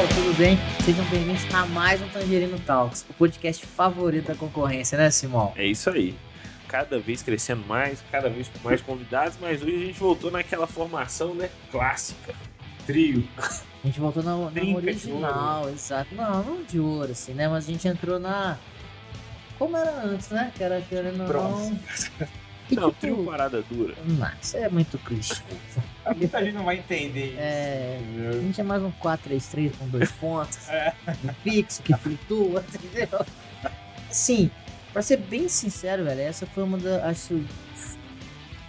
pessoal, tudo bem? Sejam bem-vindos a mais um Tangerino Talks, o podcast favorito da concorrência, né, Simão? É isso aí. Cada vez crescendo mais, cada vez com mais convidados, mas hoje a gente voltou naquela formação, né? Clássica. Trio. A gente voltou na, na original, exato. Não, não de ouro, assim, né? Mas a gente entrou na. Como era antes, né? Que era querendo não. Não, trio parada dura. Não, isso é muito clichê. Muita gente não vai entender isso. É. A gente é mais um 4-3-3 com dois pontos. É. um fixo que flutua, entendeu? Assim, pra ser bem sincero, velho, essa foi uma da. Acho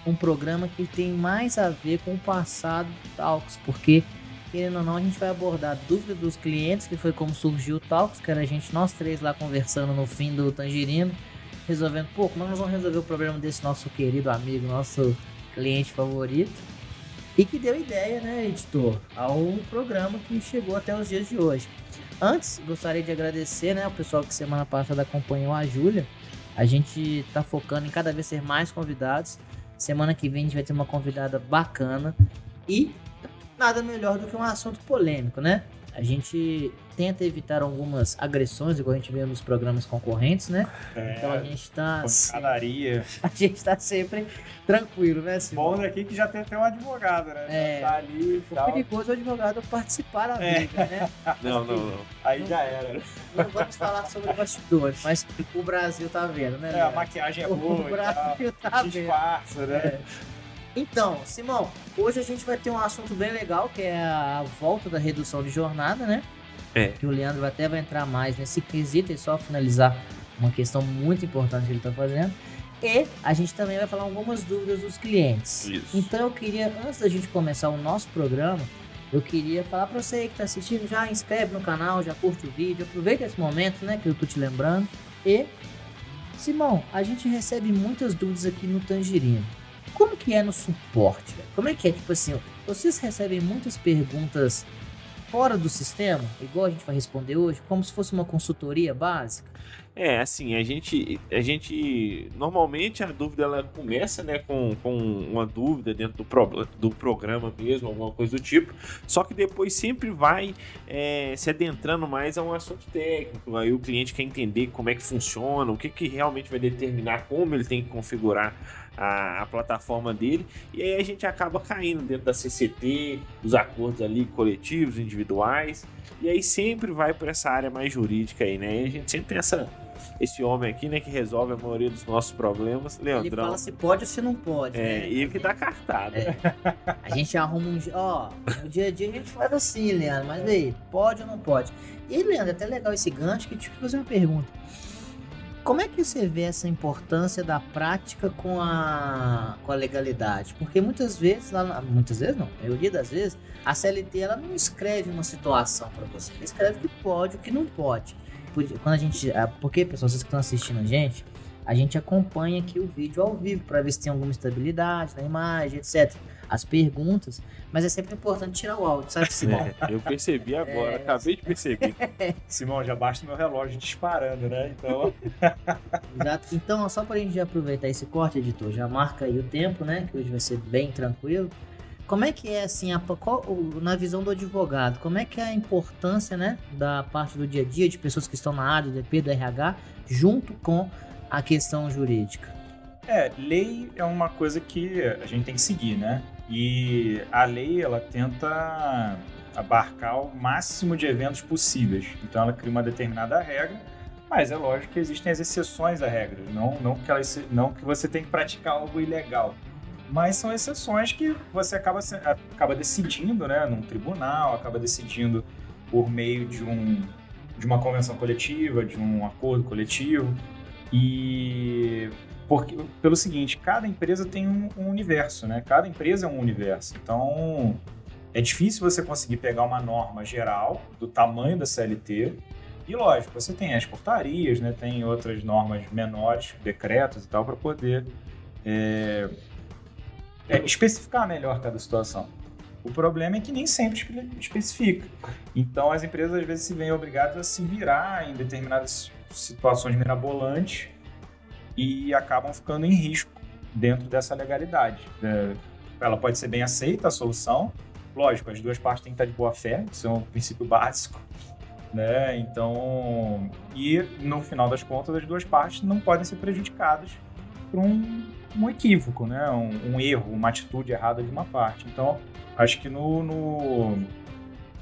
um programa que tem mais a ver com o passado do Talks, porque, querendo ou não, a gente vai abordar dúvidas dos clientes, que foi como surgiu o Talks, que era a gente, nós três lá conversando no fim do Tangerino, resolvendo, pô, como nós vamos resolver o problema desse nosso querido amigo, nosso cliente favorito? E que deu ideia, né, editor, ao programa que chegou até os dias de hoje. Antes, gostaria de agradecer, né, o pessoal que semana passada acompanhou a Júlia. A gente tá focando em cada vez ter mais convidados. Semana que vem a gente vai ter uma convidada bacana e nada melhor do que um assunto polêmico, né? A gente tenta evitar algumas agressões, igual a gente vê nos programas concorrentes, né? Então a É, gente tá, pancadaria. a gente tá sempre tranquilo, né, Simão? Bom daqui que já tem até um advogado, né? É. Já Tá ali O tal. perigoso é o advogado participar da É. briga, né? Não, não, não. Aí já era. Não vamos falar sobre bastidores, mas o Brasil tá vendo, né? É, a maquiagem é o boa e tal. Brasil tá vendo. Disfarça, né? É. Então, Simão, hoje a gente vai ter um assunto bem legal, que é a volta da redução de jornada, né? É. Que o Leandro até vai entrar mais nesse quesito e só finalizar uma questão muito importante que ele tá fazendo. E a gente também vai falar algumas dúvidas dos clientes. Isso. Então eu queria, antes da gente começar o nosso programa, eu queria falar pra você aí que tá assistindo, já inscreve no canal, já curte o vídeo, aproveita esse momento, né, que eu tô te lembrando. E, Simão, a gente recebe muitas dúvidas aqui no Tangerino. Como que é no suporte? velho? Como é que é, tipo assim, vocês recebem muitas perguntas fora do sistema, igual a gente vai responder hoje, como se fosse uma consultoria básica? É, assim, a gente, a gente normalmente a dúvida ela começa, né, com, com uma dúvida dentro do, pro, do programa mesmo, alguma coisa do tipo. Só que depois sempre vai é, se adentrando mais a um assunto técnico. Aí o cliente quer entender como é que funciona, o que, que realmente vai determinar como ele tem que configurar a, a plataforma dele. E aí a gente acaba caindo dentro da CCT, dos acordos ali coletivos, individuais. E aí sempre vai para essa área mais jurídica aí, né? E a gente sempre tem essa, esse homem aqui, né, que resolve a maioria dos nossos problemas, Ele Leandrão. fala se pode ou se não pode, É, né? e ele que dá cartada. É. A gente arruma um. Ó, no dia a dia a gente faz assim, Leandro, mas aí, pode ou não pode? E, Leandro, é até legal esse gancho que eu te fazer uma pergunta. Como é que você vê essa importância da prática com a, com a legalidade? Porque muitas vezes, lá muitas vezes não, a maioria das vezes, a CLT ela não escreve uma situação para você, ela escreve o que pode o que não pode. Quando a gente, ah, porque pessoal, vocês que estão assistindo a gente, a gente acompanha aqui o vídeo ao vivo para ver se tem alguma estabilidade na imagem, etc. As perguntas, mas é sempre importante tirar o áudio, sabe, Simão? É, eu percebi agora, É. acabei de perceber. Simão, já basta o meu relógio disparando, né? Então, Exato. Então, só pra gente já aproveitar esse corte, editor, já marca aí o tempo, né? Que hoje vai ser bem tranquilo. Como é que é, assim, a, qual- na visão do advogado, como é que é a importância, né, da parte do dia a dia de pessoas que estão na área do DP, do RH, junto com a questão jurídica? é, lei é uma coisa que a gente tem que seguir, né? E a lei, ela tenta abarcar o máximo de eventos possíveis. Então, ela cria uma determinada regra, mas é lógico que existem as exceções à regra. Não, não, que, elas, se- não que você tem que praticar algo ilegal. Mas são exceções que você acaba, acaba decidindo, né? Num tribunal, acaba decidindo por meio de, um, de uma convenção coletiva, de um acordo coletivo. E porque, pelo seguinte, cada empresa tem um, um universo, né? Cada empresa é um universo. Então, é difícil você conseguir pegar uma norma geral do tamanho da CLT. E lógico, você tem as portarias, né? Tem outras normas menores, decretos e tal, para poder é, é, especificar melhor cada situação. O problema é que nem sempre espe- especifica. Então, as empresas às vezes se veem obrigadas a se virar em determinadas situações mirabolantes e acabam ficando em risco dentro dessa legalidade. É, ela pode ser bem aceita, a solução, lógico, as duas partes têm que estar de boa fé, isso é um princípio básico. Né? Então, e no final das contas, as duas partes não podem ser prejudicadas por um, um equívoco, né? Um, um, erro, uma atitude errada de uma parte. Então, acho que no, no,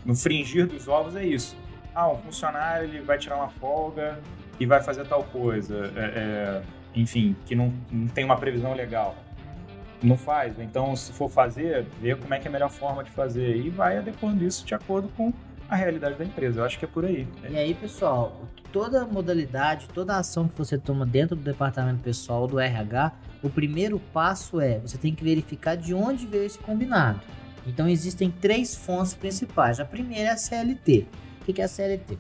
no fringir dos ovos é isso. Ah, um funcionário ele vai tirar uma folga e vai fazer tal coisa. É, é, enfim, que não, não tem uma previsão legal. Não faz. Então, se for fazer, ver como é que é a melhor forma de fazer. E vai adequando isso de acordo com a realidade da empresa. Eu acho que é por aí. E aí, pessoal, toda modalidade, toda ação que você toma dentro do departamento pessoal do RH, o primeiro passo é você tem que verificar de onde veio esse combinado. Então existem três fontes principais. A primeira é a CLT. O que é a CLT?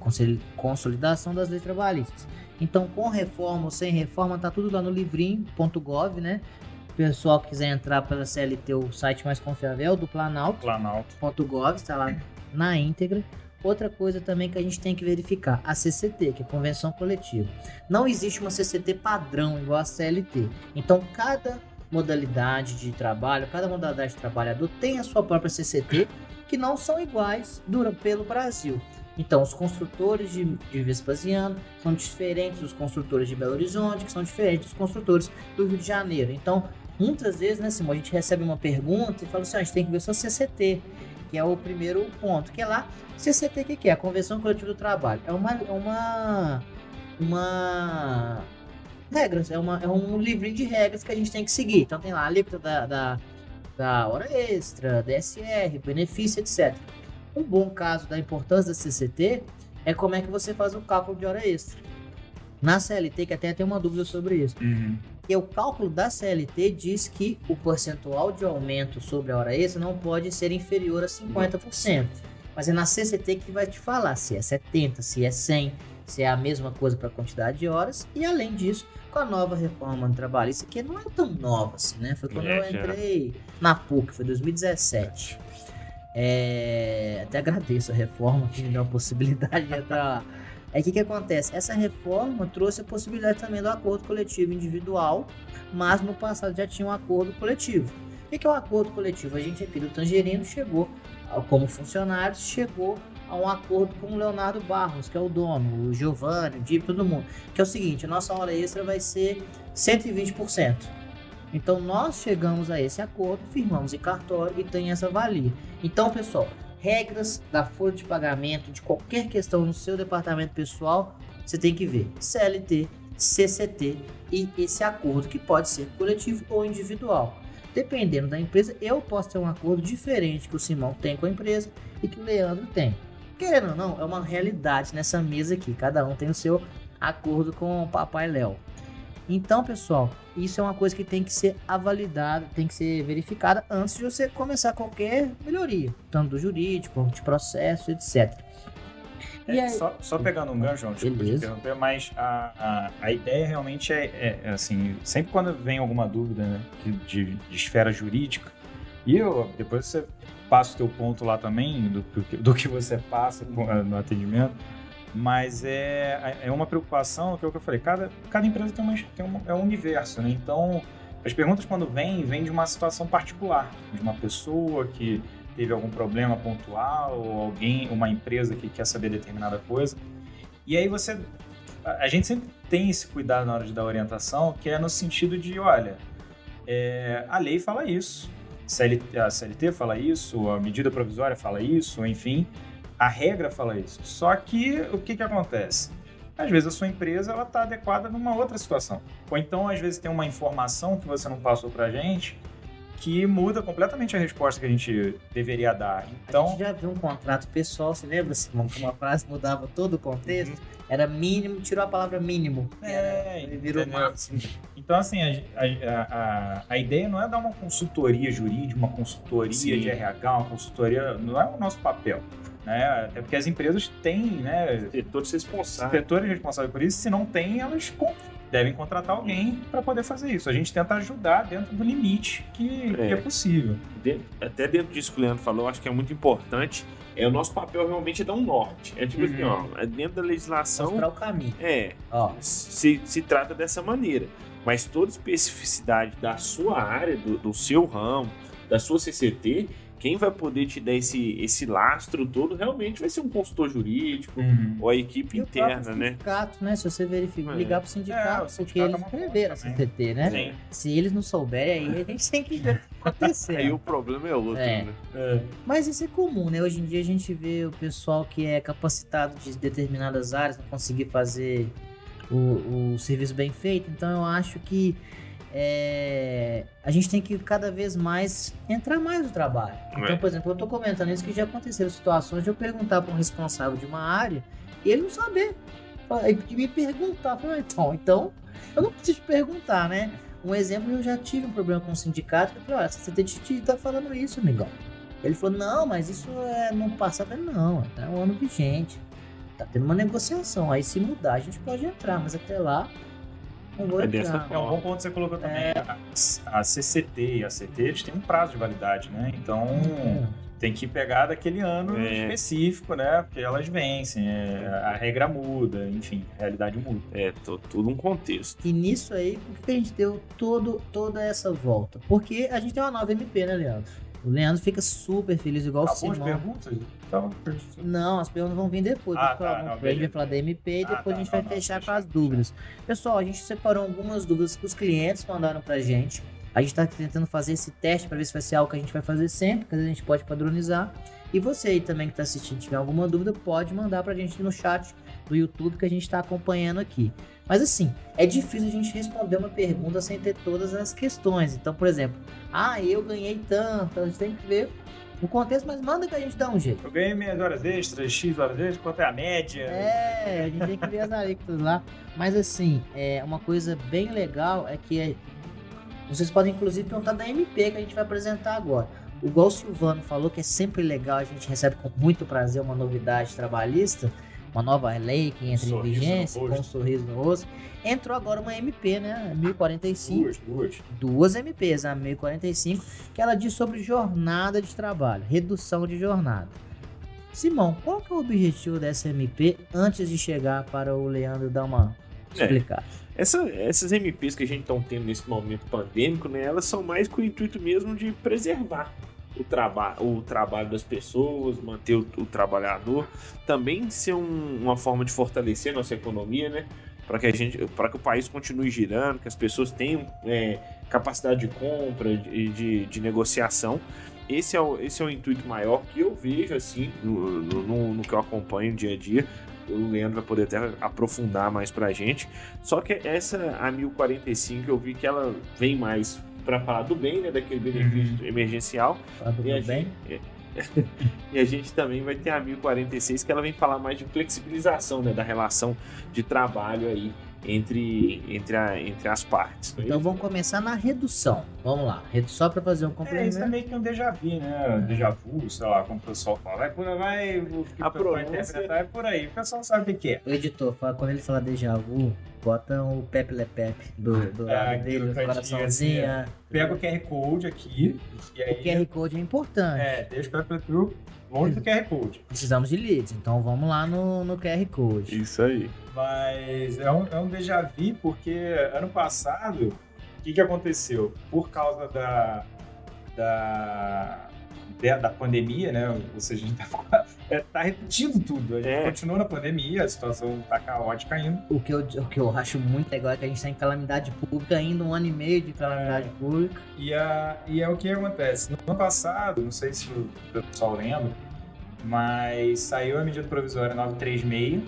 Consolidação das leis trabalhistas. Então, com reforma ou sem reforma, tá tudo lá no livrinho.gov, né? O pessoal que quiser entrar pela CLT, o site mais confiável é o do Planalto. Planalto.gov, está lá na íntegra. Outra coisa também que a gente tem que verificar, a CCT, que é Convenção Coletiva. Não existe uma CCT padrão igual a CLT. Então, cada modalidade de trabalho, cada modalidade de trabalhador tem a sua própria CCT, que não são iguais dura, pelo Brasil. Então, os construtores de, de Vespasiano são diferentes dos construtores de Belo Horizonte, que são diferentes dos construtores do Rio de Janeiro. Então, muitas vezes, né, Simão, a gente recebe uma pergunta e fala assim: ah, a gente tem que ver sua CCT que é o primeiro ponto, que é lá CCT, que, que é a Convenção Coletiva do Trabalho. É uma, é uma, uma regras, é, uma, é um livrinho de regras que a gente tem que seguir. Então tem lá a alíquota da, da, da hora extra, DSR, benefício, etc. Um bom caso da importância da CCT é como é que você faz o cálculo de hora extra. Na CLT, que até tem uma dúvida sobre isso. Uhum. E o cálculo da CLT diz que o percentual de aumento sobre a hora extra não pode ser inferior a 50%. Mas é na CCT que vai te falar se é 70, se é 100, se é a mesma coisa para a quantidade de horas. E além disso, com a nova reforma trabalhista, que não é tão nova assim, né? Foi quando é, eu entrei na PUC, foi 2017. É... Até agradeço a reforma que me deu a possibilidade de entrar é que que acontece? Essa reforma trouxe a possibilidade também do acordo coletivo individual, mas no passado já tinha um acordo coletivo. O que é o um acordo coletivo? A gente aqui do Tangerino chegou, como funcionários, chegou a um acordo com o Leonardo Barros, que é o dono, o Giovanni, o Dip, todo mundo. Que é o seguinte, a nossa hora extra vai ser 120%. Então nós chegamos a esse acordo, firmamos em cartório e tem essa valia. Então, pessoal, regras da folha de pagamento de qualquer questão no seu departamento pessoal, você tem que ver CLT, CCT e esse acordo que pode ser coletivo ou individual. Dependendo da empresa, eu posso ter um acordo diferente que o Simão tem com a empresa e que o Leandro tem. Querendo ou não, é uma realidade nessa mesa aqui. Cada um tem o seu acordo com o Papai Léo. Então, pessoal, isso é uma coisa que tem que ser avaliada, tem que ser verificada antes de você começar qualquer melhoria, tanto do jurídico, de processo, etc. É, aí... só, só, pegando um gancho, desculpa te interromper, mas a, a, a ideia realmente é, é, é, assim, sempre quando vem alguma dúvida né, de, de esfera jurídica, e eu, depois você passa o teu ponto lá também, do, do que você passa no atendimento, mas é, é uma preocupação, que é o que eu falei, cada, cada empresa tem, uma, tem um, é um universo, né? Então, as perguntas quando vêm, vêm de uma situação particular, de uma pessoa que teve algum problema pontual, ou alguém, uma empresa que quer saber determinada coisa. E aí você, a gente sempre tem esse cuidado na hora de dar orientação, que é no sentido de, olha, é, a lei fala isso, a CLT fala isso, a medida provisória fala isso, enfim, a regra fala isso. Só que o que, que acontece? Às vezes a sua empresa ela está adequada numa outra situação. Ou então, às vezes, tem uma informação que você não passou para a gente que muda completamente a resposta que a gente deveria dar. Então, a gente já viu um contrato pessoal, você lembra, Simão, que uma frase mudava todo o contexto? Uhum. Era mínimo, tirou a palavra mínimo. É, era, virou máximo. Então, assim, a, a, a, a, ideia não é dar uma consultoria jurídica, uma consultoria Sim. de RH, uma consultoria. Não é o nosso papel né? Até porque as empresas têm, né? Setores responsáveis. Setores responsáveis por isso. Se não tem, elas devem contratar alguém para poder fazer isso. A gente tenta ajudar dentro do limite que é, que é possível. até dentro disso que o Leandro falou, acho que é muito importante. É o nosso papel realmente é dar um norte. É tipo assim, uhum. assim, ó, é dentro da legislação. Mostrar o caminho. É. Ó. Se, se trata dessa maneira. Mas toda especificidade da sua área, do, do seu ramo, da sua CCT, quem vai poder te dar esse, esse lastro todo realmente vai ser um consultor jurídico Uhum. ou a equipe E o interna, né? sindicato, né? Se você verificar, É. ligar pro É, sindicato, o porque sindicato é eles fonte preveram a. CTT, né? Sim. Se eles não souberem, aí a gente tem que ver o que acontecendo. Aí o problema é outro, É. né? É. Mas isso é comum, né? Hoje em dia a gente vê o pessoal que é capacitado de determinadas áreas não conseguir fazer o, o serviço bem feito. Então eu acho que é, a gente tem que cada vez mais entrar mais no trabalho. Então, É. por exemplo, eu tô comentando isso que já aconteceram situações de eu perguntar para um responsável de uma área e ele não saber. De me perguntar. Então, então eu não preciso te perguntar, né? Um exemplo, eu já tive um problema com o sindicato, que eu falei, olha, você tem que tá falando isso, amigão. Ele falou, não, mas isso é no passado. Falei, não, é um ano vigente. Tá tendo uma negociação. Aí se mudar, a gente pode entrar, mas até lá não vou É É um bom ponto que você colocou também. É. A, a CCT e a CT eles têm um prazo de validade, né? Então tem que pegar daquele ano É. específico, né? Porque elas vencem, é, a regra muda, enfim, a realidade muda. É, tudo um contexto. E nisso aí, por que a gente deu todo, toda essa volta? Porque a gente tem uma nova MP, né, Leandro? O Leandro fica super feliz, igual Acabou o as Simão. Tava... Não, as perguntas vão vir depois. Ah, tá, não, a gente vai falar da MP e Ah, depois tá, a gente não, vai não, fechar com fechado, as dúvidas. Pessoal, a gente separou algumas dúvidas que os clientes mandaram pra gente. A gente tá tentando fazer esse teste para ver se vai ser algo que a gente vai fazer sempre, que a gente pode padronizar. E você aí também que tá assistindo, tiver alguma dúvida, pode mandar pra gente no chat do YouTube que a gente tá acompanhando aqui. Mas assim, é difícil a gente responder uma pergunta sem ter todas as questões. Então, por exemplo, ah, eu ganhei tanto, a gente tem que ver o contexto, mas manda que a gente dá um jeito. Eu ganhei minhas horas extras, X horas extras, quanto é a média? É, a gente tem que ver as alíquotas lá. Mas assim, é uma coisa bem legal é que é- vocês podem inclusive perguntar da MP que a gente vai apresentar agora. Igual o Silvano falou que é sempre legal, a gente recebe com muito prazer uma novidade trabalhista, uma nova lei que entra em Sorriso no vigência, com um sorriso no rosto. Entrou agora uma MP, né? 1045 Duas, duas. duas MPs, a 1045, que ela diz sobre jornada de trabalho, redução de jornada. Simão, qual que é o objetivo dessa MP antes de chegar para o Leandro dar uma É. explicada? Essa- essas MPs que a gente está tendo nesse momento pandêmico, né, elas são mais com o intuito mesmo de preservar o, traba o trabalho das pessoas, manter o, o trabalhador, também ser um- uma forma de fortalecer a nossa economia, né, para que a gente, para que o país continue girando, que as pessoas tenham é, capacidade de compra, de, de, de negociação. Esse é, o, esse é o intuito maior que eu vejo assim no, no- no- que eu acompanho dia a dia. O Leandro vai poder até aprofundar mais pra gente. Só que essa, a 1045, eu vi que ela vem mais para falar do bem, né? Daquele benefício emergencial. Tá tudo E bem? gente, e a gente também vai ter a 1046, que ela vem falar mais de flexibilização, né? Da relação de trabalho aí entre, entre, a, entre as partes. é Então isso? vamos começar na redução. Vamos lá, redu- só para fazer um É, isso é complemento. meio que um déjà vu, né? Déjà vu, sei lá, como o pessoal fala. Vai, por- vai, que A vai interpretar é por aí. O pessoal sabe o que é. O editor, fala- quando ele fala déjà vu, bota o Pepe Le Pepe do, do É, lado aqui dele, cantinho, coraçãozinho. assim, Pega o QR Code aqui e aí... O QR Code é importante. É, deixa o QR Code longe do QR Code. Precisamos de leads, então vamos lá no, no QR Code. Isso aí. Mas é um, é um déjà vu porque ano passado, o que, que aconteceu? Por causa da, da, da, pandemia, né? Ou seja, a gente tá, é, tá repetindo tudo. A gente É. continua na pandemia, a situação tá caótica ainda. O que, eu, o que eu acho muito legal é que a gente tá em calamidade pública, ainda um ano e meio de calamidade pública. E, a, e é o que acontece. No ano passado, não sei se o pessoal lembra, mas saiu a medida provisória 936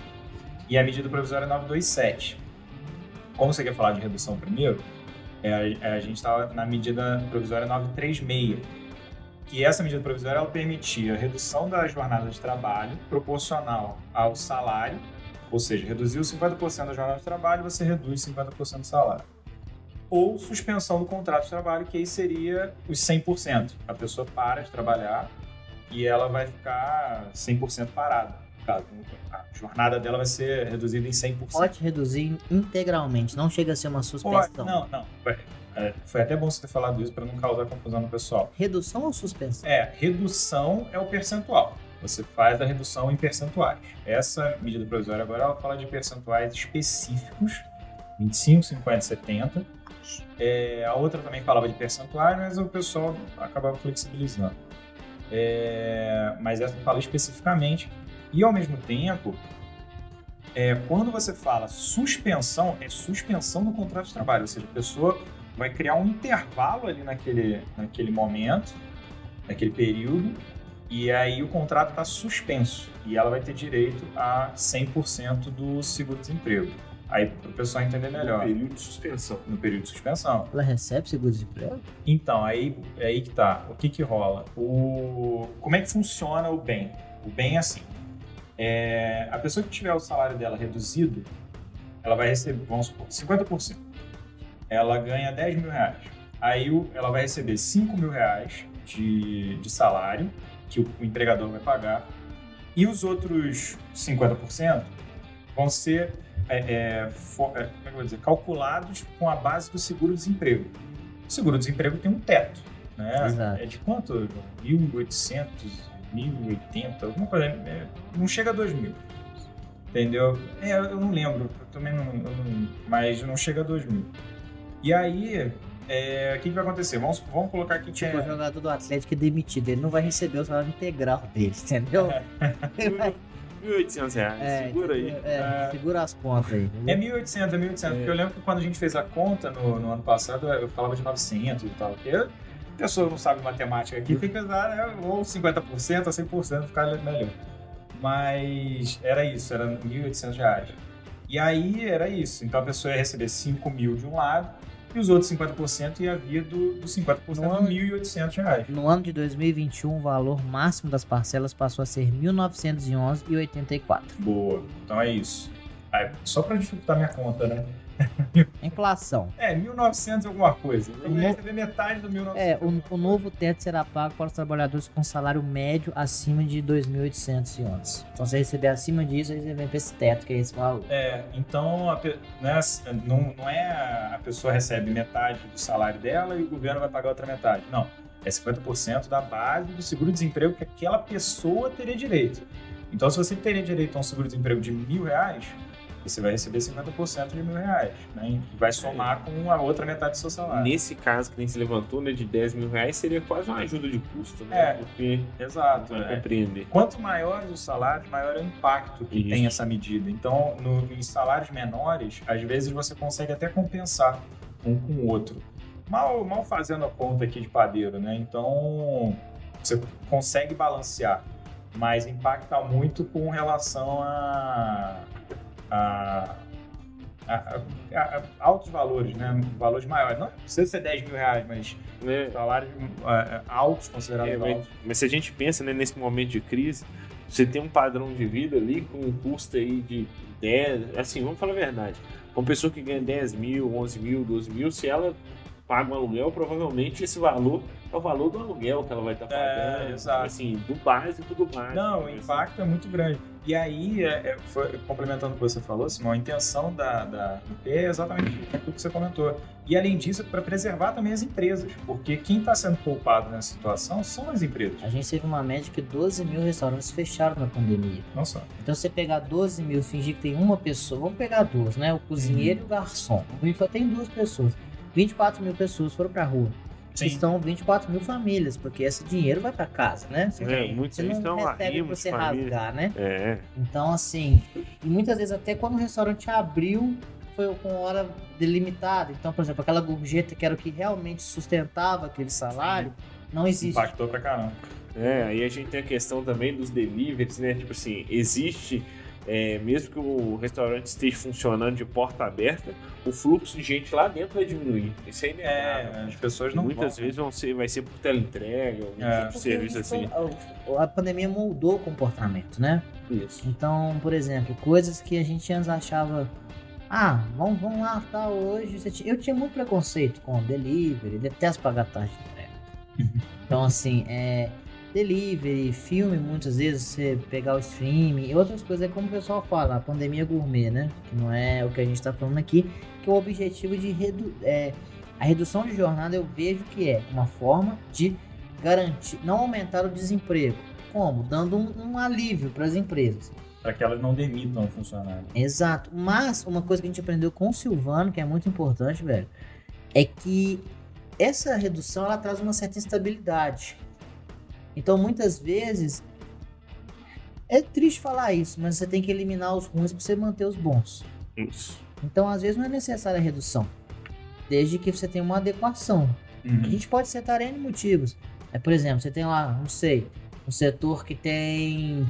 e a medida provisória 927. Como você quer falar de redução primeiro, é, a, a gente estava na medida provisória 936, que essa medida provisória ela permitia a redução da jornada de trabalho proporcional ao salário, ou seja, reduziu 50% da jornada de trabalho, você reduz 50% do salário ou suspensão do contrato de trabalho, que aí seria os 100%. A pessoa para de trabalhar e ela vai ficar 100% parada. Caso A jornada dela vai ser reduzida em 100%. Pode reduzir integralmente, não chega a ser uma Pode- suspensão. Não, não. Vai- é, foi até bom você ter falado isso para não causar confusão no pessoal. Redução ou suspensão? É, redução é o percentual. Você faz a redução em percentuais. Essa medida provisória agora ela fala de percentuais específicos, 25, 50, 70. É, a outra também falava de percentuais, mas o pessoal acabava flexibilizando. É, mas essa fala especificamente. E ao mesmo tempo, é, quando você fala suspensão, é suspensão do contrato de trabalho. Ou seja, a pessoa vai criar um intervalo ali naquele, naquele momento, naquele período, e aí o contrato está suspenso. E ela vai ter direito a 100% do seguro-desemprego. Aí para o pessoal entender melhor. No período de suspensão. No período de suspensão. Ela recebe seguro-desemprego? Então, aí, é aí que tá. O que que rola? O... Como é que funciona o bem? O bem é assim. É... A pessoa que tiver o salário dela reduzido, ela vai receber, vamos supor, 50%. Ela ganha 10 mil reais. Aí ela vai receber 5 mil reais de, de salário que o, o empregador vai pagar. E os outros 50% vão ser é, é, for, é, é dizer, calculados com a base do seguro-desemprego. O seguro-desemprego tem um teto. Né? Exato. É de quanto? 1.800, 1.080, alguma coisa. É, não chega a 2.000. Entendeu? É, eu não lembro, eu também não, eu não, mas não chega a 2.000. E aí, é, o que, que, vai acontecer? Vamos, vamos colocar aqui tipo, o jogador do Atlético é demitido, ele não vai receber o salário integral dele, entendeu? 1.800 reais, é, segura aí. É, é, segura as pontas aí. É 1.800, é 1.800, porque eu lembro que quando a gente fez a conta no, no ano passado, eu falava de 900 e tal, porque a pessoa não sabe matemática aqui, tem que usar né, ou 50% ou 100%, ficar melhor. Mas era isso, era 1.800 reais. E aí era isso, então a pessoa ia receber 5 mil de um lado, e os outros 50% ia vir do, do 50% no ano, de R$ 1.800. No ano de 2021, o valor máximo das parcelas passou a ser R$ 1.911,84. Boa, então é isso. Aí, só para dificultar minha conta, né? Inflação. É, 1.900 alguma coisa. Eu ia receber metade do 1.900. É, o, o, novo teto será pago para os trabalhadores com salário médio acima de 2.811. Então, se receber acima disso, você vem para esse teto, que é esse valor. É, então, a, né, não, não é a pessoa recebe metade do salário dela e o governo vai pagar outra metade. Não. É 50% da base do seguro-desemprego que aquela pessoa teria direito. Então, se você teria direito a um seguro-desemprego de mil reais, você vai receber 50% de mil reais, né? E vai somar com a outra metade do seu salário. Nesse caso que nem se levantou, né, de 10 mil reais, seria quase uma ajuda de custo, né? É, Porque exato. É. compreender. Quanto maiores os salários, maior é o impacto que Isso. tem essa medida. Então, no, em salários menores, às vezes você consegue até compensar um com o outro. Mal, mal fazendo a conta aqui de padeiro, né? Então, você consegue balancear, mas impacta muito com relação a a, a, a, altos valores, né? Valores maiores. Não precisa ser 10 mil reais, mas é. salários altos, considerados é, mas, altos. Mas se a gente pensa né, nesse momento de crise, você tem um padrão de vida ali com um custo aí de 10, assim, vamos falar a verdade. Uma pessoa que ganha 10 mil, 11 mil, 12 mil, se ela paga um aluguel, provavelmente esse valor é o valor do aluguel que ela vai estar tá pagando. É, exato. Assim, do básico do básico. Não, o impacto é muito grande. E aí, é, é, foi, complementando o que você falou, Simão, a intenção da, da IP é exatamente aquilo que você comentou. E além disso, para preservar também as empresas, porque quem está sendo poupado nessa situação são as empresas. A gente teve uma média que 12 mil restaurantes fecharam na pandemia. Não só. Então você pegar 12 mil, fingir que tem uma pessoa, vamos pegar duas, né? O cozinheiro uhum. e o garçom. Só tem duas pessoas. 24 mil pessoas foram para a rua. Sim. estão 24 mil famílias, porque esse dinheiro vai para casa, né? Você, é, muitos você não estão recebe pra você família. rasgar, né? É. Então, assim, e muitas vezes até quando o restaurante abriu, foi com hora delimitada. Então, por exemplo, aquela gorjeta que era o que realmente sustentava aquele salário, não existe. Impactou pra caramba. É, aí a gente tem a questão também dos deliveries, né? Tipo assim, existe é, mesmo que o restaurante esteja funcionando de porta aberta, o fluxo de gente lá dentro vai diminuir. Isso é inegável. É, as pessoas não Muitas vão. vezes vão ser, vai ser por teleentrega, algum é. tipo de serviço assim. A, a pandemia moldou o comportamento, né? Isso. Então, por exemplo, coisas que a gente antes achava ah, vamos, vamos lá, tá hoje. Eu tinha muito preconceito com delivery, detesto pagar taxa de entrega. Então, assim, é, delivery, filme, muitas vezes você pegar o streaming e outras coisas, é como o pessoal fala, a pandemia gourmet, né? Que não é o que a gente está falando aqui, que o objetivo de redu é, a redução de jornada eu vejo que é uma forma de garantir, não aumentar o desemprego. Como? Dando um, um alívio para as empresas. Para que elas não demitam o funcionário. Exato. Mas uma coisa que a gente aprendeu com o Silvano, que é muito importante, velho, é que essa redução ela traz uma certa instabilidade. Então, muitas vezes, é triste falar isso, mas você tem que eliminar os ruins para você manter os bons. Isso. Então, às vezes, não é necessária a redução, desde que você tenha uma adequação. Uhum. A gente pode setar N motivos. É, por exemplo, você tem lá, não sei, um setor que tem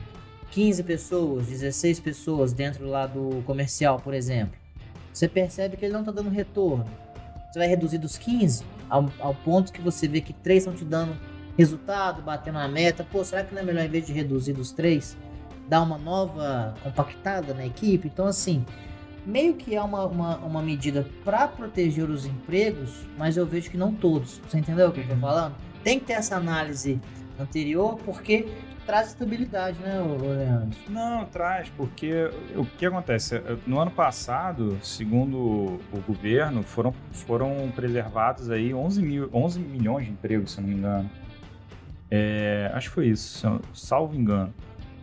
15 pessoas, 16 pessoas dentro lá do comercial, por exemplo. Você percebe que ele não está dando retorno. Você vai reduzir dos 15 ao, ao ponto que você vê que 3 estão te dando resultado, batendo a meta. Pô, será que não é melhor, em vez de reduzir dos 3, dar uma nova compactada na equipe? Então, assim, meio que é uma, uma, uma medida para proteger os empregos, mas eu vejo que não todos. Você entendeu o que eu tô Uhum. falando? Tem que ter essa análise anterior, porque traz estabilidade, né, Leandro? Não, traz, porque o que acontece? No ano passado, segundo o governo, foram, foram preservados aí 11, mil, 11 milhões de empregos, se não me engano. É, acho que foi isso, salvo engano.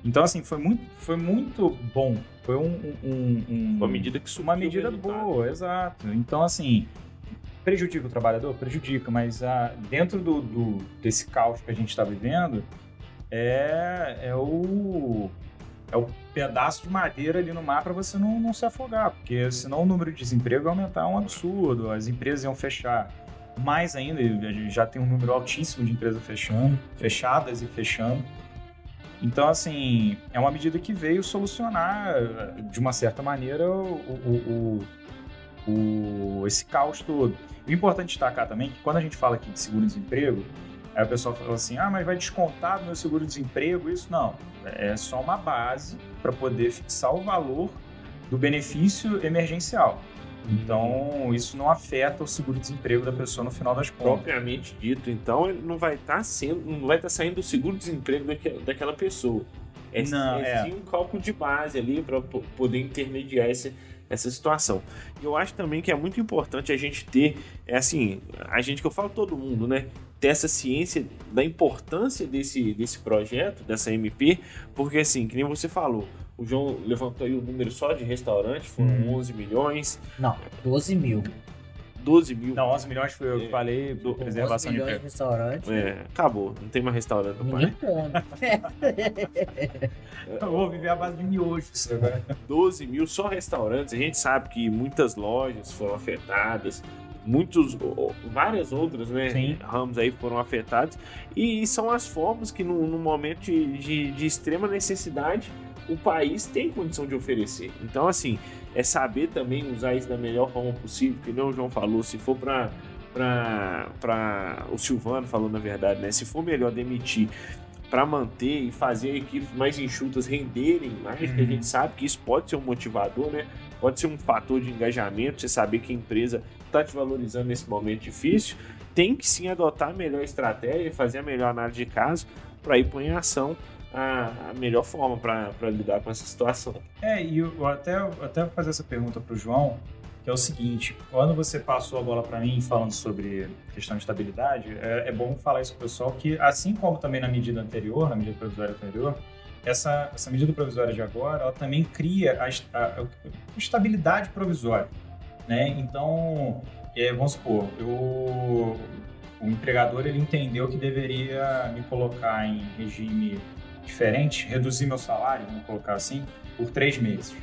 Então, assim, foi muito, foi muito bom. Foi um, um- um- Uma medida que uma medida boa, exato. Então, assim, prejudica o trabalhador? Prejudica, mas ah, dentro do, do- desse caos que a gente está vivendo, é, é o é o pedaço de madeira ali no mar para você não, não se afogar, porque senão o número de desemprego ia aumentar um absurdo, as empresas iam fechar mais ainda, a gente já tem um número altíssimo de empresas fechando, fechadas e fechando. Então, assim, é uma medida que veio solucionar, de uma certa maneira, o, o- o- o- esse caos todo. O importante destacar também que quando a gente fala aqui de seguro-desemprego, aí o pessoal fala assim, ah, mas vai descontar do meu seguro-desemprego isso? Não, é só uma base para poder fixar o valor do benefício emergencial. Então, isso não afeta o seguro-desemprego da pessoa no final das contas. Propriamente dito, então, ele não vai estar sendo, não vai estar saindo do seguro-desemprego daque- daquela pessoa. É, Não, é é. sim um cálculo de base ali para poder intermediar esse, essa situação. E eu acho também que é muito importante a gente ter, é assim, a gente que eu falo todo mundo, né? Ter essa ciência da importância desse, desse projeto, dessa MP, porque assim, que nem você falou, o João levantou aí o número só de restaurantes, foram Uhum. 11 milhões, Não, 12 mil. 12 mil. Não, 11 milhões foi eu que É, falei do preservação 11 de milhões de emprego. restaurantes. É, acabou, não tem mais restaurante no Ninguém. Eu vou viver à base de miojos agora. 12 mil só restaurantes. A gente sabe que muitas lojas foram afetadas, muitos, várias outras né, Sim. ramos aí foram afetados. E são as formas que, no, no momento de, de- de extrema necessidade, o país tem condição de oferecer. Então, assim, é saber também usar isso da melhor forma possível, que nem o João falou, se for para para o Silvano falou na verdade, né? Se for melhor demitir para manter e fazer equipes mais enxutas renderem mais, que a Uhum. gente sabe que isso pode ser um motivador, né? Pode ser um fator de engajamento, você saber que a empresa está te valorizando nesse momento difícil. Tem que sim adotar a melhor estratégia fazer a melhor análise de caso para ir pôr em ação a, a melhor forma para lidar com essa situação. É, e eu, até, eu até vou fazer essa pergunta pro João, que é o seguinte: quando você passou a bola para mim falando sobre questão de estabilidade, é, é bom falar isso pro pessoal que, assim como também na medida anterior, na medida provisória anterior, essa, essa medida provisória de agora, ela também cria a, a- a estabilidade provisória, né? Então, é, vamos supor, eu, o empregador ele entendeu que deveria me colocar em regime diferente, reduzir meu salário, vamos colocar assim, por três meses.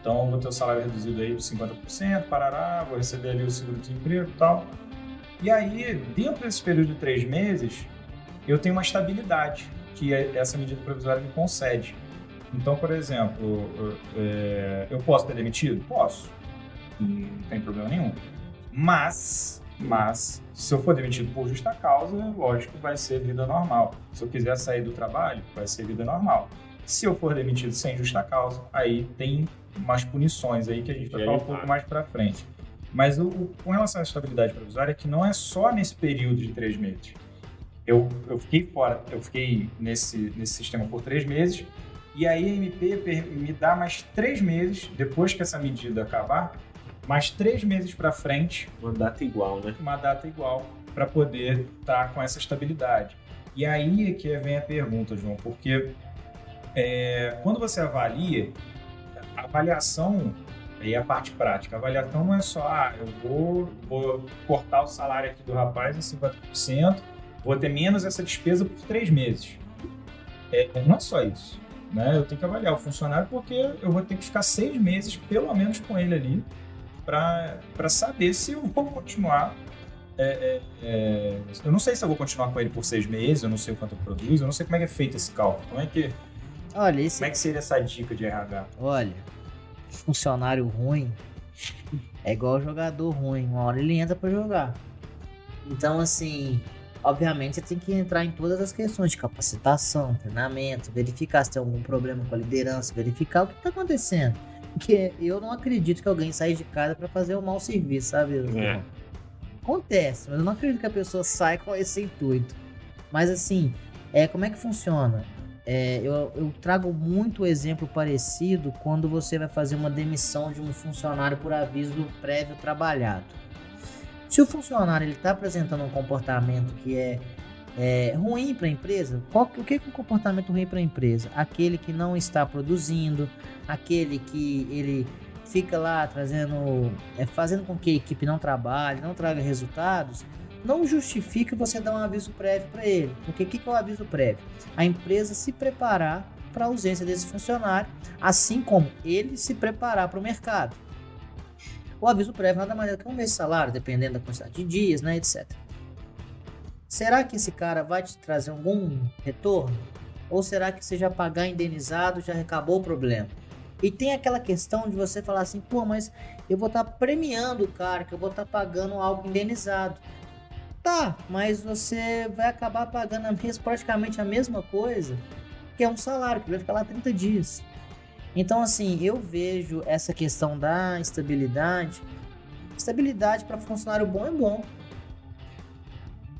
Então, vou ter o salário reduzido aí por 50%, parará, vou receber ali o seguro-desemprego e tal. E aí, dentro desse período de três meses, eu tenho uma estabilidade que é- essa medida provisória me concede. Então, por exemplo, eu- é, posso ter demitido? Posso. Não tem problema nenhum. Mas, mas, se eu for demitido por justa causa, lógico, vai ser vida normal. Se eu quiser sair do trabalho, vai ser vida normal. Se eu for demitido sem justa causa, aí tem umas punições aí que a gente vai falar um pouco mais pra frente. Mas o, o- com relação à estabilidade provisória, é que não é só nesse período de três meses. Eu, eu fiquei fora, eu fiquei nesse, nesse sistema por três meses, e aí a MP me dá mais três meses, depois que essa medida acabar, mais três meses para frente, Uma data igual, né? uma data igual, para poder estar com essa estabilidade. E aí é que vem a pergunta, João, porque é, quando você avalia, a avaliação e a parte prática, a avaliação não é só, ah, eu vou, vou cortar o salário aqui do rapaz em 50%, vou ter menos essa despesa por três meses. É, não é só isso. Né? Eu tenho que avaliar o funcionário porque eu vou ter que ficar seis meses, pelo menos, com ele ali, para saber se eu vou continuar. É, é, é, eu não sei se eu vou continuar com ele por seis meses, eu não sei o quanto eu produzo, eu não sei como é que é feito esse cálculo. Como é que, Olha, esse... como é que seria essa dica de RH? Olha, funcionário ruim é igual jogador ruim. Uma hora ele entra para jogar. Então, assim, obviamente você tem que entrar em todas as questões de capacitação, treinamento, verificar se tem algum problema com a liderança, verificar o que está acontecendo. Porque eu não acredito que alguém saia de casa para fazer um mau serviço, sabe? É. Acontece, mas eu não acredito que a pessoa saia com esse intuito. Mas assim, é, como é que funciona? É, eu, eu trago muito exemplo parecido quando você vai fazer uma demissão de um funcionário por aviso prévio trabalhado. Se o funcionário está apresentando um comportamento que é, é ruim para a empresa, qual, o que é um comportamento ruim para a empresa? Aquele que não está produzindo, aquele que ele fica lá trazendo, é, fazendo com que a equipe não trabalhe, não traga resultados, não justifica você dar um aviso prévio para ele. Porque o que, que é o aviso prévio? A empresa se preparar para a ausência desse funcionário, assim como ele se preparar para o mercado. O aviso prévio nada mais é que um mês de salário, dependendo da quantidade de dias, né, etc. Será que esse cara vai te trazer algum retorno? Ou será que você já pagar indenizado já acabou o problema? E tem aquela questão de você falar assim, pô, mas eu vou estar tá premiando o cara, que eu vou estar tá pagando algo indenizado. Tá, mas você vai acabar pagando a mesma, praticamente a mesma coisa, que é um salário, que vai ficar lá 30 dias. Então, assim, eu vejo essa questão da estabilidade. Estabilidade para funcionário bom é bom.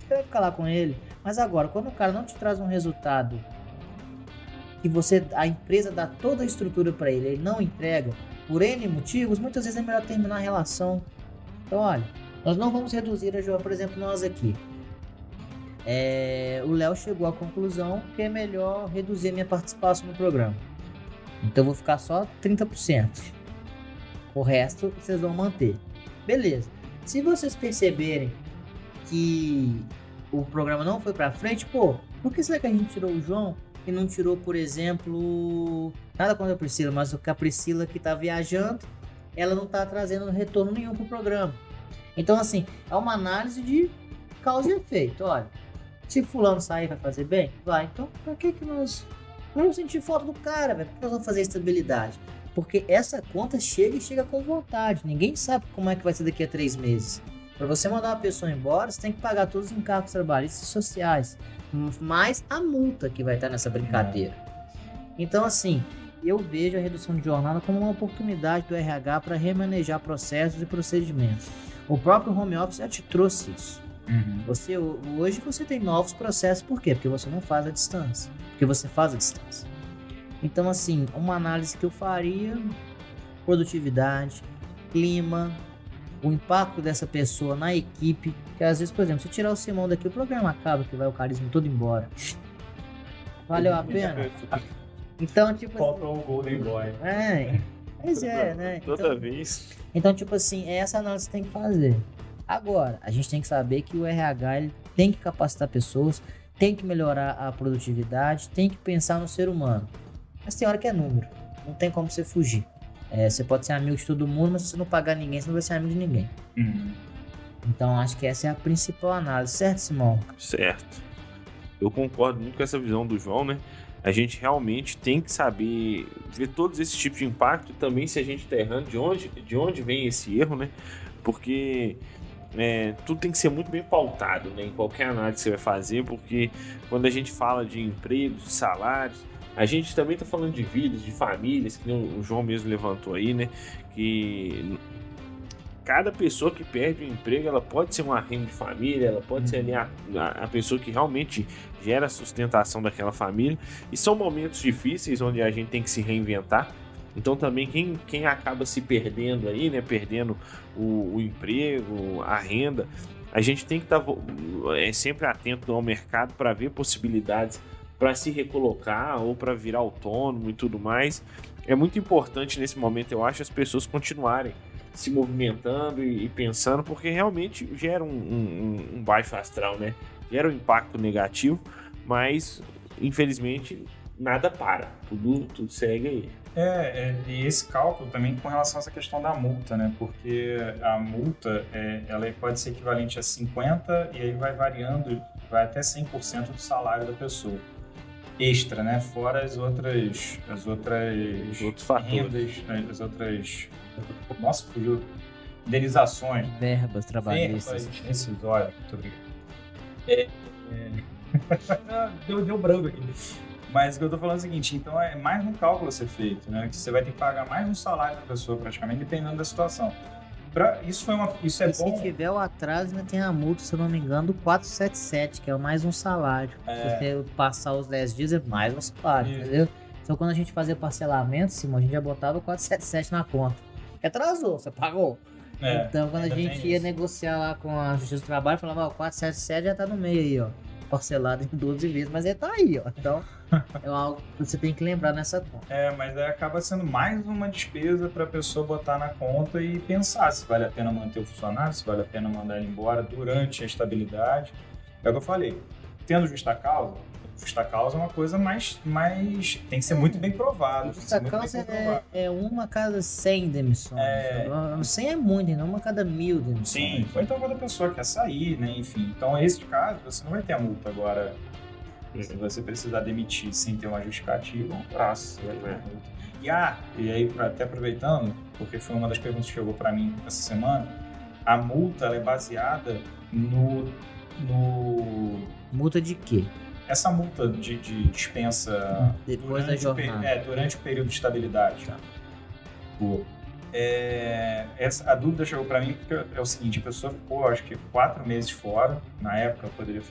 Você vai ficar lá com ele. Mas agora, quando o cara não te traz um resultado que você, a empresa dá toda a estrutura para ele, ele não entrega por N motivos, muitas vezes é melhor terminar a relação. Então, olha, nós não vamos reduzir a João, por exemplo, nós aqui. É, o Léo chegou à conclusão que é melhor reduzir minha participação no programa. Então eu vou ficar só 30%. O resto vocês vão manter. Beleza. Se vocês perceberem que o programa não foi para frente, pô, por que será que a gente tirou o João e não tirou, por exemplo, nada contra a Priscila, mas a Priscila que tá viajando, ela não tá trazendo retorno nenhum pro programa. Então, assim, é uma análise de causa e efeito. Olha, se fulano sair vai fazer bem? Vai. Então, pra que que nós... Vamos sentir falta do cara, velho. Por que nós vamos fazer estabilidade? Porque essa conta chega e chega com vontade. Ninguém sabe como é que vai ser daqui a três meses. Para você mandar uma pessoa embora, você tem que pagar todos os encargos trabalhistas e sociais, mais a multa que vai estar nessa brincadeira. Então, assim, eu vejo a redução de jornada como uma oportunidade do RH para remanejar processos e procedimentos. O próprio home office já te trouxe isso. Uhum. Você hoje você tem novos processos, por quê? Porque você não faz a distância, porque você faz a distância. Então assim, uma análise que eu faria: produtividade, clima, o impacto dessa pessoa na equipe. Que às vezes, por exemplo, se tirar o Simão daqui, o programa acaba, que vai o carisma todo embora. Valeu a pena? Então, tipo. Faltou o Golden Boy. É. Pois é, né? Toda então, vez. Então, tipo assim, é essa análise que tem que fazer. Agora, a gente tem que saber que o RH ele tem que capacitar pessoas, tem que melhorar a produtividade, tem que pensar no ser humano. Mas tem hora que é número, não tem como você fugir. É, você pode ser amigo de todo mundo, mas se você não pagar ninguém, você não vai ser amigo de ninguém. Uhum. Então acho que essa é a principal análise, certo, Simão? Certo. Eu concordo muito com essa visão do João, né? A gente realmente tem que saber ver todos esses tipos de impacto e também se a gente está errando, de onde, de onde vem esse erro, né? Porque é, tudo tem que ser muito bem pautado né, em qualquer análise que você vai fazer, porque quando a gente fala de empregos, de salários, a gente também está falando de vidas, de famílias, que o João mesmo levantou aí, né? Que cada pessoa que perde o emprego, ela pode ser uma renda de família, ela pode ser a, a, pessoa que realmente gera a sustentação daquela família. E são momentos difíceis onde a gente tem que se reinventar. Então também quem, quem acaba se perdendo aí, né, perdendo o, o emprego, a renda, a gente tem que estar tá, é, sempre atento ao mercado para ver possibilidades para se recolocar ou para virar autônomo e tudo mais. É muito importante nesse momento, eu acho, as pessoas continuarem se movimentando e, pensando, porque realmente gera um, um, um, baixo astral, né? gera um impacto negativo, mas infelizmente nada para, tudo, tudo segue aí. É, é, e esse cálculo também com relação a essa questão da multa, né? Porque a multa, é, ela pode ser equivalente a 50% e aí vai variando, vai até 100% do salário da pessoa. Extra, né? Fora as outras, as outras Os outros fatores. rendas, né? as outras... Nossa, fugiu. Indenizações, Verbas trabalhistas. verbas rescisórias. Muito obrigado. É, é... deu, deu branco aqui. Mas o que eu tô falando é o seguinte, então é mais um cálculo a ser feito, né? Que você vai ter que pagar mais um salário da pessoa, praticamente, dependendo da situação. Pra, isso, foi uma, isso é e se bom. tiver o atraso, ainda tem a multa, se eu não me engano, do 477, que é mais um salário. É. Se você passar os 10 dias, é mais um salário, entendeu? Então quando a gente fazia parcelamento, Simão, a gente já botava o 477 na conta. Que atrasou, você pagou. É, então quando a gente ia isso. negociar lá com a Justiça do Trabalho, falava, ó, o 477 já tá no meio aí, ó. Parcelado em 12 vezes, mas ele tá aí, ó. Então é algo que você tem que lembrar nessa conta. É, mas aí acaba sendo mais uma despesa para a pessoa botar na conta e pensar se vale a pena manter o funcionário, se vale a pena mandar ele embora durante a estabilidade. É o que eu falei. Tendo justa causa, justa causa é uma coisa mais, mais tem que ser muito bem provado. Justa causa é, é uma a cada 100 demissões. É. 100 é muito, não uma a cada mil demissões. Sim, ou então quando a pessoa quer sair, né? Enfim. Então, nesse caso, você não vai ter a multa agora. Se você precisar demitir sem ter uma justificativa, um prazo, multa. E, ah, e aí, até aproveitando, porque foi uma das perguntas que chegou para mim essa semana, a multa é baseada no. no Multa de quê? Essa multa de, de dispensa Depois da durante o pe- jornada. é, durante o período de estabilidade. Pô, é, essa, a dúvida chegou para mim porque é o seguinte, a pessoa ficou, acho que quatro meses fora. Na época poderia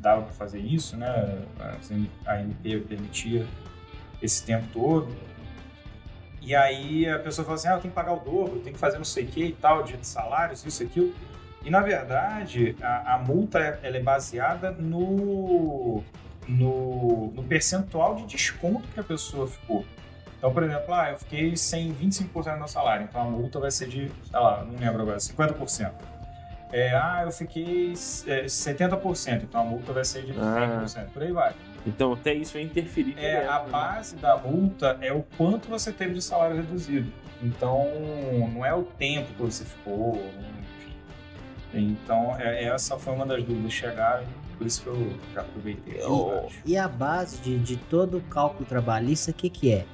dava para fazer isso, né? A ANP permitia esse tempo todo. E aí a pessoa falou assim, ah, eu tenho que pagar o dobro, tenho que fazer não sei o que e tal, de salários, isso e aquilo. E na verdade, a, a multa ela é baseada no, no, no percentual de desconto que a pessoa ficou. Então, por exemplo, ah, eu fiquei sem 25% do meu salário, então a multa vai ser de, sei lá, não lembro agora, 50%. É, ah, eu fiquei é, 70%, então a multa vai ser de Ah. 100%, por aí vai. Então até isso vai interferir. É, a né? base da multa é o quanto você teve de salário reduzido. Então, não é o tempo que você ficou, enfim. Então, é- essa foi uma das dúvidas que chegaram, por isso que eu já aproveitei. dados. E a base de, de todo o cálculo trabalhista, o que, que é?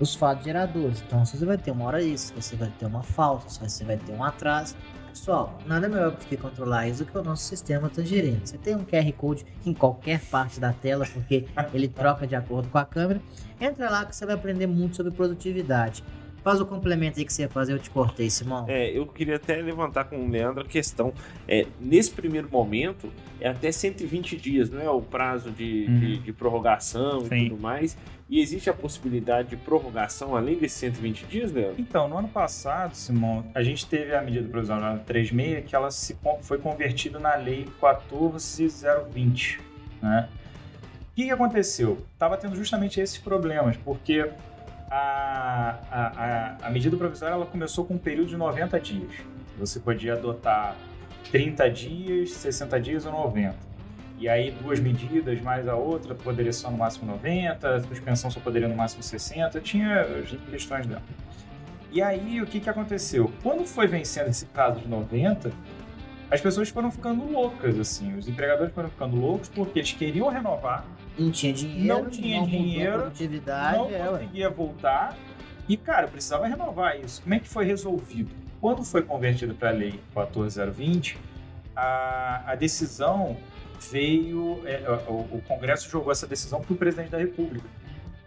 Os fatos geradores. Então, se você vai ter uma hora isso, você vai ter uma falta, se você vai ter um atraso. Pessoal, nada melhor do que controlar isso do que o nosso sistema tangerino. Você tem um QR Code em qualquer parte da tela, porque ele troca de acordo com a câmera. Entra lá que você vai aprender muito sobre produtividade. Faz o complemento aí que você ia fazer, eu te cortei, Simão. É, eu queria até levantar com o Leandro a questão. É, nesse primeiro momento, é até 120 dias, não é o prazo de, Uhum. de, de prorrogação Sim. e tudo mais. E existe a possibilidade de prorrogação além desses 120 dias, Leandro? Então, no ano passado, Simão, a gente teve a medida provisória 36 que ela se, foi convertida na lei 14020, né? O que, que aconteceu? Tava tendo justamente esses problemas, porque a, a, a, medida provisória ela começou com um período de 90 dias. Você podia adotar 30 dias, 60 dias ou 90. E aí duas medidas mais a outra poderia só no máximo 90, a suspensão só poderia no máximo 60, tinha questões dela. E aí o que, que aconteceu? Quando foi vencendo esse prazo de 90, as pessoas foram ficando loucas, assim, os empregadores foram ficando loucos porque eles queriam renovar, Não tinha dinheiro, Não tinha a dinheiro, produtividade, não é, ué. conseguia voltar e, cara, precisava renovar isso. Como é que foi resolvido? Quando foi convertido para a lei 14020, a, a decisão veio, é, o, o Congresso jogou essa decisão para o presidente da República.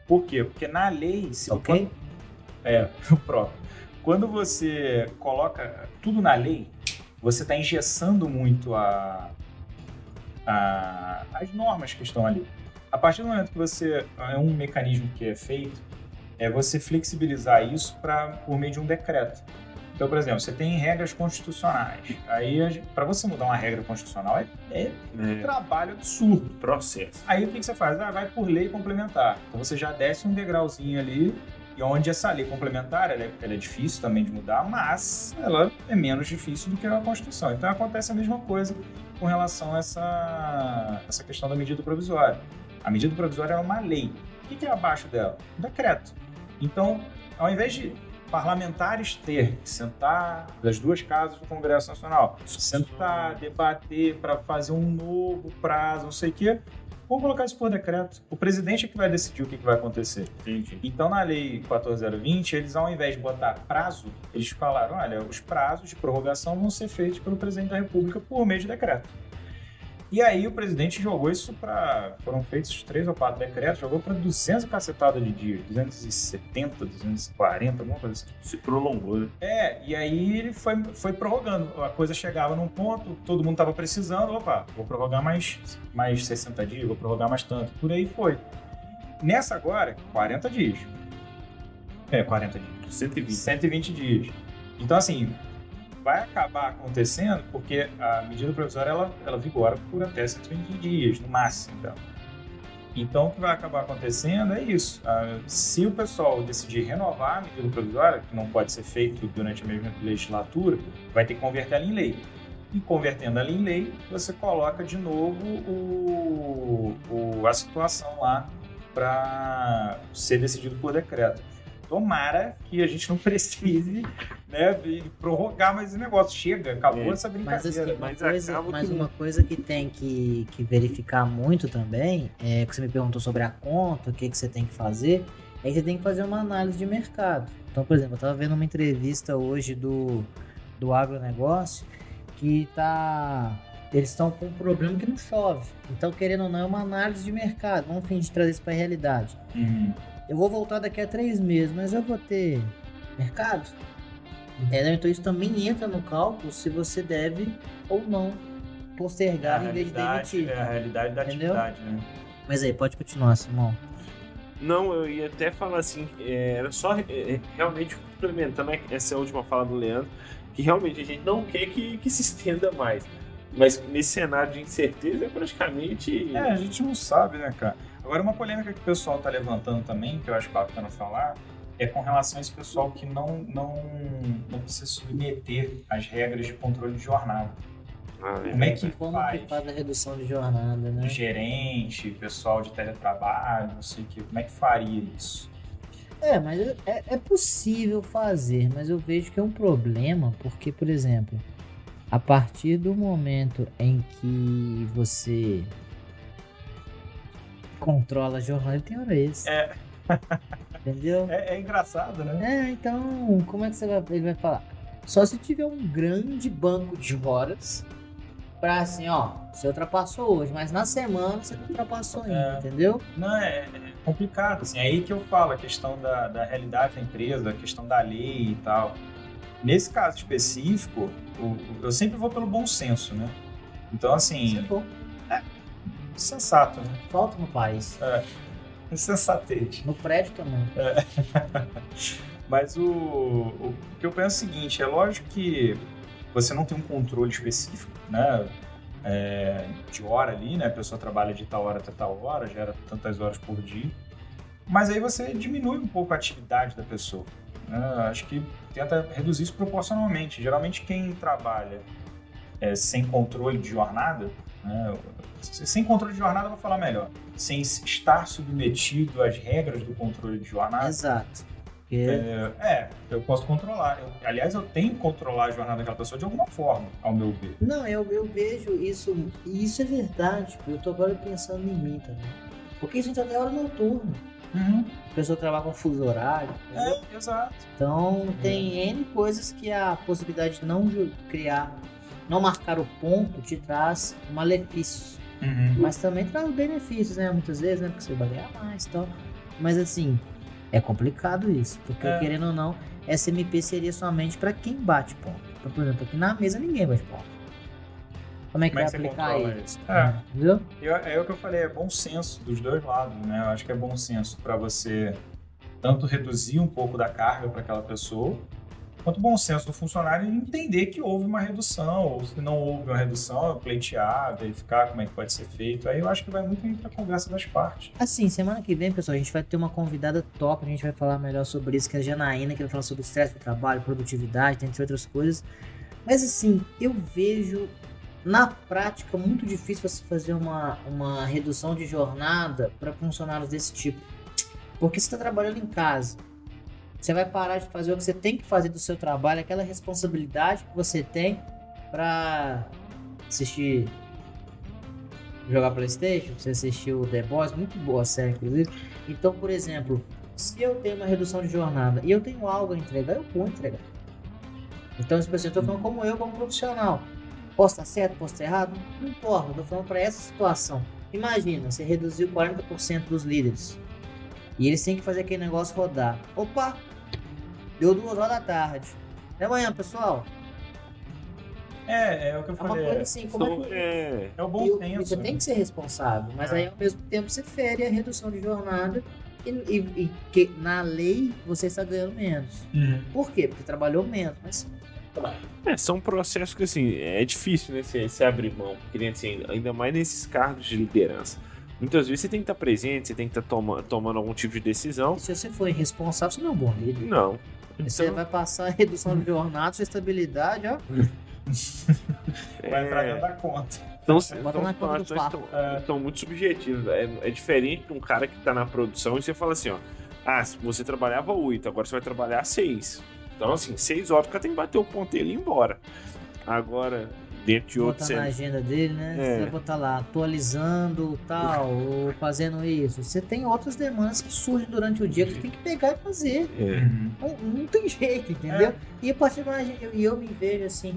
Por quê? Porque na lei, se Ok? é, o próprio. Quando você coloca tudo na lei, você está engessando muito a, a- as normas que estão ali. A partir do momento que você é um mecanismo que é feito, é você flexibilizar isso pra, por meio de um decreto. Então, por exemplo, você tem regras constitucionais. Aí, para você mudar uma regra constitucional, é, é um É, trabalho absurdo. processo. Aí o que, que você faz? Ah, vai por lei complementar. Então você já desce um degrauzinho ali, e onde essa lei complementar ela é, ela é difícil também de mudar, mas ela é menos difícil do que a Constituição. Então acontece a mesma coisa com relação a essa, essa questão da medida provisória. A medida provisória é uma lei. O que é abaixo dela? Um decreto. Então, ao invés de parlamentares ter que sentar das duas casas do Congresso Nacional, sentar, debater para fazer um novo prazo, não sei o quê, Vamos colocar isso por decreto. O presidente é que vai decidir o que, vai acontecer. Entendi. Então, na lei 14020, eles, ao invés de botar prazo, eles falaram: olha, os prazos de prorrogação vão ser feitos pelo presidente da República por meio de decreto. E aí o presidente jogou isso para. Foram feitos três ou quatro decretos, jogou para 200 cacetadas de dias, 270, 240, alguma coisa assim. Se prolongou, né? É, e aí ele foi, foi prorrogando. A coisa chegava num ponto, todo mundo tava precisando, opa, vou prorrogar mais, mais 60 dias, vou prorrogar mais tanto. Por aí foi. Nessa agora, 40 dias. É, 40 dias. 120. 120 dias. Então, assim, vai acabar acontecendo porque a medida provisória ela, ela vigora por até 120 dias, no máximo. Então. então, o que vai acabar acontecendo é isso. Ah, se o pessoal decidir renovar a medida provisória, que não pode ser feito durante a mesma legislatura, vai ter que converter ela em lei. E convertendo ela em lei, você coloca de novo o, o a situação lá para ser decidido por decreto. Tomara que a gente não precise né, prorrogar mais esse negócio. Chega, acabou É. essa Mas, brincadeira. assim, uma mas coisa, mas que- uma coisa que tem que, que verificar muito também, é que você me perguntou sobre a conta, o que, que você tem que fazer, é que você tem que fazer uma análise de mercado. Então, por exemplo, eu estava vendo uma entrevista hoje do, do agronegócio que tá. Eles estão com um problema que não chove. Então, querendo ou não, é uma análise de mercado. Vamos fim de trazer isso para a realidade. Uhum. Eu vou voltar daqui a três meses, mas eu vou ter mercado? Entendeu? Então isso também entra no cálculo se você deve ou não É a postergar em vez de realidade, demitir. é a realidade da Entendeu? atividade, né? Mas aí, pode continuar, Simão. Não, eu ia até falar assim, é, era só é, é, realmente complementando essa última fala do Leandro, que realmente a gente não quer que, que se estenda mais. Mas nesse cenário de incerteza é praticamente. É, a gente não sabe, né, cara? Agora, uma polêmica que o pessoal tá levantando também, que eu acho bacana falar, é com relação a esse pessoal que não, não, não precisa submeter às regras de controle de jornada. Ah, é Como é que verdade. Como faz? que faz a redução de jornada, né? Gerente, pessoal de teletrabalho, não sei o que, como é que faria isso? É, mas é, é possível fazer, mas eu vejo que é um problema, porque, por exemplo, a partir do momento em que você controla a jornada, ele tem hora extra. É. Entendeu? É, é engraçado, né? É, então, como é que você vai, ele vai falar? Só se tiver um grande banco de horas pra assim, ó, você ultrapassou hoje, mas na semana você não ultrapassou ainda, É. entendeu? Não, é, é complicado, assim, é aí que eu falo, a questão da, da realidade da empresa, a questão da lei e tal. Nesse caso específico, o- eu sempre vou pelo bom senso, né? Então, assim, bom. sensato, né? Falta no país. Sensatez. No prédio também. Mas o, o que eu penso é o seguinte, é lógico que você não tem um controle específico, né? É, de hora ali, né? A pessoa trabalha de tal hora até tal hora, gera tantas horas por dia. Mas aí você diminui um pouco a atividade da pessoa. né? Acho que tenta reduzir isso proporcionalmente. Geralmente quem trabalha é, sem controle de jornada, né? sem controle de jornada eu vou falar melhor, sem estar submetido às regras do controle de jornada, Exato. É, é, eu posso controlar. Eu- aliás, eu tenho que controlar a jornada daquela pessoa de alguma forma, ao meu ver. Não, eu, eu vejo isso, e isso é verdade. Eu tô agora pensando em mim também. Porque isso entra até hora noturna. A pessoa trabalha com fuso horário. entendeu? É, exato. Então tem N coisas que a possibilidade de não criar, não marcar o ponto te traz malefícios. Mas também traz benefícios, né? Muitas vezes, né? Porque você vai ganhar mais e tal. Mas assim, é complicado isso. Porque É. querendo ou não, SMP seria somente para quem bate ponto. Então, por exemplo, aqui na mesa ninguém bate ponto. Como é que Como é vai aplicar isso? isso? É. Entendeu? Eu- é o que eu falei, é bom senso dos dois lados, né? Eu acho que é bom senso para você tanto reduzir um pouco da carga para aquela pessoa, quanto bom senso do funcionário entender que houve uma redução, ou se não houve uma redução, pleitear, verificar como é que pode ser feito. Aí eu acho que vai muito para a conversa das partes. Assim, semana que vem, pessoal, a gente vai ter uma convidada top, a gente vai falar melhor sobre isso, que é a Janaína, que vai falar sobre estresse do trabalho, produtividade, entre outras coisas. Mas assim, eu vejo Na prática, muito difícil você fazer uma, uma redução de jornada para funcionários desse tipo. Porque você está trabalhando em casa. Você vai parar de fazer o que você tem que fazer do seu trabalho, aquela responsabilidade que você tem para assistir jogar Playstation, você assistiu The Boys, muito boa série, inclusive. Então, por exemplo, se eu tenho uma redução de jornada e eu tenho algo a entregar, eu vou entregar. Então, tipo assim, eu estou falando como eu, como profissional. Posso estar certo, posso estar errado? Não importa, tô falando para essa situação. Imagina, você reduziu 40% dos líderes. E eles têm que fazer aquele negócio rodar. Opa! Deu duas horas da tarde. Até amanhã, pessoal. É, é o que eu É uma falei. coisa assim, como Então, é que... é, É o bom E o- senso. Você tem que ser responsável, mas É. aí ao mesmo tempo você fere a redução de jornada e, e- e que na lei você está ganhando menos. Uhum. Por quê? Porque trabalhou menos, mas é, são processos que assim, é difícil, né? Você, você abrir mão, porque né, assim, ainda mais nesses cargos de liderança. Muitas vezes você tem que estar presente, você tem que estar toma, tomando algum tipo de decisão. se você for irresponsável, você não é um bom líder. Não. Você Então, vai passar a redução de jornada, sua estabilidade, ó. Vai entrar é, dentro da conta. Então, são na conta do situações papo. tão, tão muito subjetivas. É, é diferente de um cara que tá na produção e você fala assim, ó. Ah, você trabalhava 8, agora você vai trabalhar 6. Então, assim, 6 horas o cara tem que bater o ponteiro e ir embora. Agora, dentro de outro Botar na agenda dele, né? É. Você vai botar lá, atualizando tal, ou fazendo isso. Você tem outras demandas que surgem durante o dia que você tem que pegar e fazer. É. Não, não tem jeito, entendeu? E a partir momento eu, e eu me vejo assim,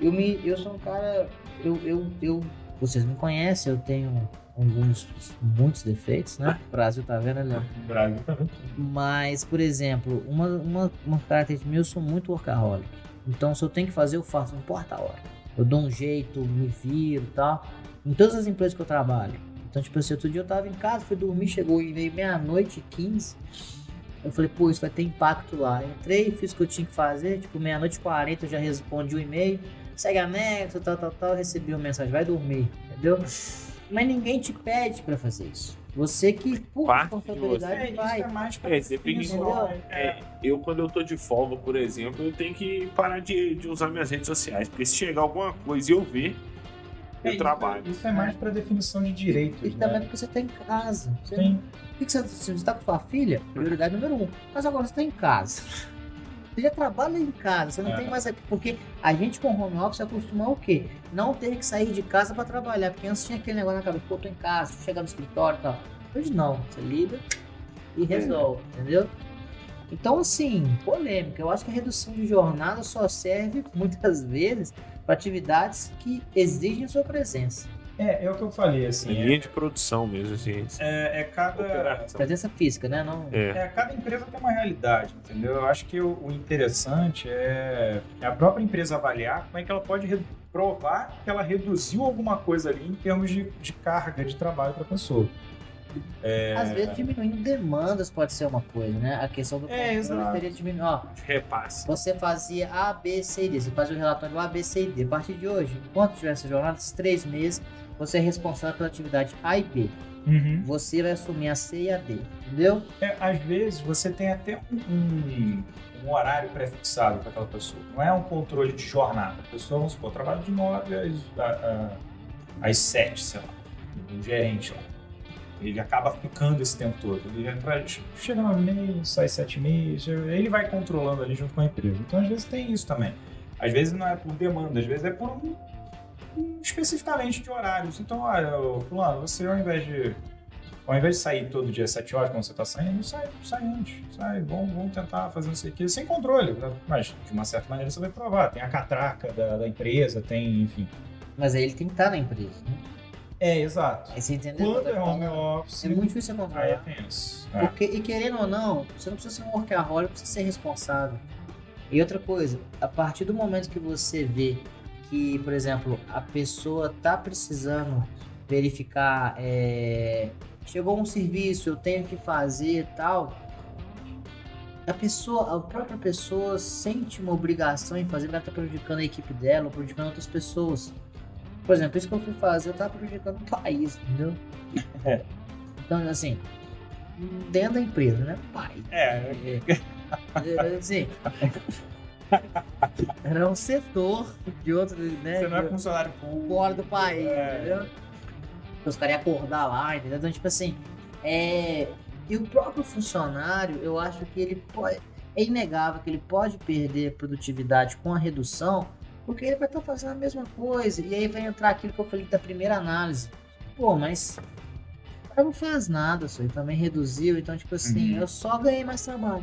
eu me, eu sou um cara, eu, eu, eu, vocês me conhecem, eu tenho alguns, muitos defeitos, né? O Brasil tá vendo, né? Leandro? O Brasil tá vendo. Mas, por exemplo, uma, uma, uma característica minha, eu sou muito workaholic. Então, se eu tenho que fazer, eu faço, não importa a hora. Eu dou um jeito, me viro e tal. Em todas as empresas que eu trabalho. Então, tipo assim, outro dia eu tava em casa, fui dormir, chegou e veio meia-noite e 15. Eu falei, pô, isso vai ter impacto lá. Entrei, fiz o que eu tinha que fazer, tipo, meia-noite e 40 eu já respondi o e-mail. Segue anexo, tal, tal, tal, recebi uma mensagem, vai dormir, entendeu? Mas ninguém te pede pra fazer isso. Você que, por Parte de responsabilidade, É, isso vai. é mais pra É, depende? É, eu, quando eu tô de folga, por exemplo, eu tenho que parar de, de usar minhas redes sociais. Porque se chegar alguma coisa e eu ver, É, eu trabalho. Isso é mais pra definição de direitos. E também né? porque você tá em casa. Você, Tem. Por que que você, se você tá com sua filha, prioridade número um. Mas agora você tá em casa. Você já trabalha em casa, você não É. tem mais aqui. Porque a gente com home office acostuma o quê? Não ter que sair de casa pra trabalhar. Porque antes tinha aquele negócio na cabeça, pô, tô em casa, chegar no escritório e tal. Hoje não, você liga e resolve, entendeu? Então, assim, polêmica. Eu acho que a redução de jornada só serve, muitas vezes, para atividades que exigem sua presença. É, é o que eu falei, Em assim. É, linha de produção mesmo, assim. é, é cada. Operação. Presença física, né? Não... É. É, cada empresa tem uma realidade, entendeu? Eu acho que o, o interessante é a própria empresa avaliar como é que ela pode provar que ela reduziu alguma coisa ali em termos de, de carga de trabalho para a pessoa. Às vezes diminuindo demandas pode ser uma coisa, né? A questão do É, teria diminuído. Ó, repasse. você fazia A, B, C e D. Você fazia o relatório A, B, C e D. A partir de hoje, enquanto tiver essa jornada, esses três meses, você é responsável pela atividade A e B. Uhum. Você vai assumir a C e a D. Entendeu? É, às vezes você tem até um, um- um horário pré-fixado para aquela pessoa. Não é um controle de jornada. A pessoa, vamos supor, trabalha de 9 às, às 7, sei lá. O gerente lá. Ele acaba ficando esse tempo todo. Ele entra, chega 9 e meia, sai 7 e meia. chega- Ele vai controlando ali junto com a empresa. Então, às vezes, tem isso também. Às vezes não é por demanda, às vezes é por um, um- especificamente de horários. Então, olha, fulano, você ao invés de ao invés de sair todo dia às 7 horas, quando você tá saindo, sai, sai antes. Sai, vamos, vamos tentar fazer não sei o sem controle. Mas, de uma certa maneira, você vai provar. Tem a catraca da, da empresa, tem, enfim. Mas aí ele tem que estar na empresa. Né? É, exato. Entendeu? Quando é home office, É muito difícil você aí é tenso. É. Porque, e querendo ou não, você não precisa ser um workaholic, precisa ser responsável. E outra coisa, a partir do momento que você vê que, por exemplo, a pessoa tá precisando verificar, é, chegou um serviço, eu tenho que fazer e tal, a pessoa, a própria pessoa sente uma obrigação em fazer, ela tá prejudicando a equipe dela, ou prejudicando outras pessoas. Por exemplo, isso que eu fui fazer, eu tava prejudicando o país, entendeu? É. Então, assim, dentro da empresa, né? Pai. É, É, assim, era um setor de outro, né? Você não é funcionário público. fora do país, É. entendeu? Os caras iam acordar lá, entendeu? Então, tipo assim, é... E o próprio funcionário, eu acho que ele pode... É inegável que ele pode perder produtividade com a redução, porque ele vai estar fazendo a mesma coisa. E aí vai entrar aquilo que eu falei da primeira análise. Pô, mas... Cara não faz nada, só ele também reduziu, então, tipo assim, Uhum. eu só ganhei mais trabalho.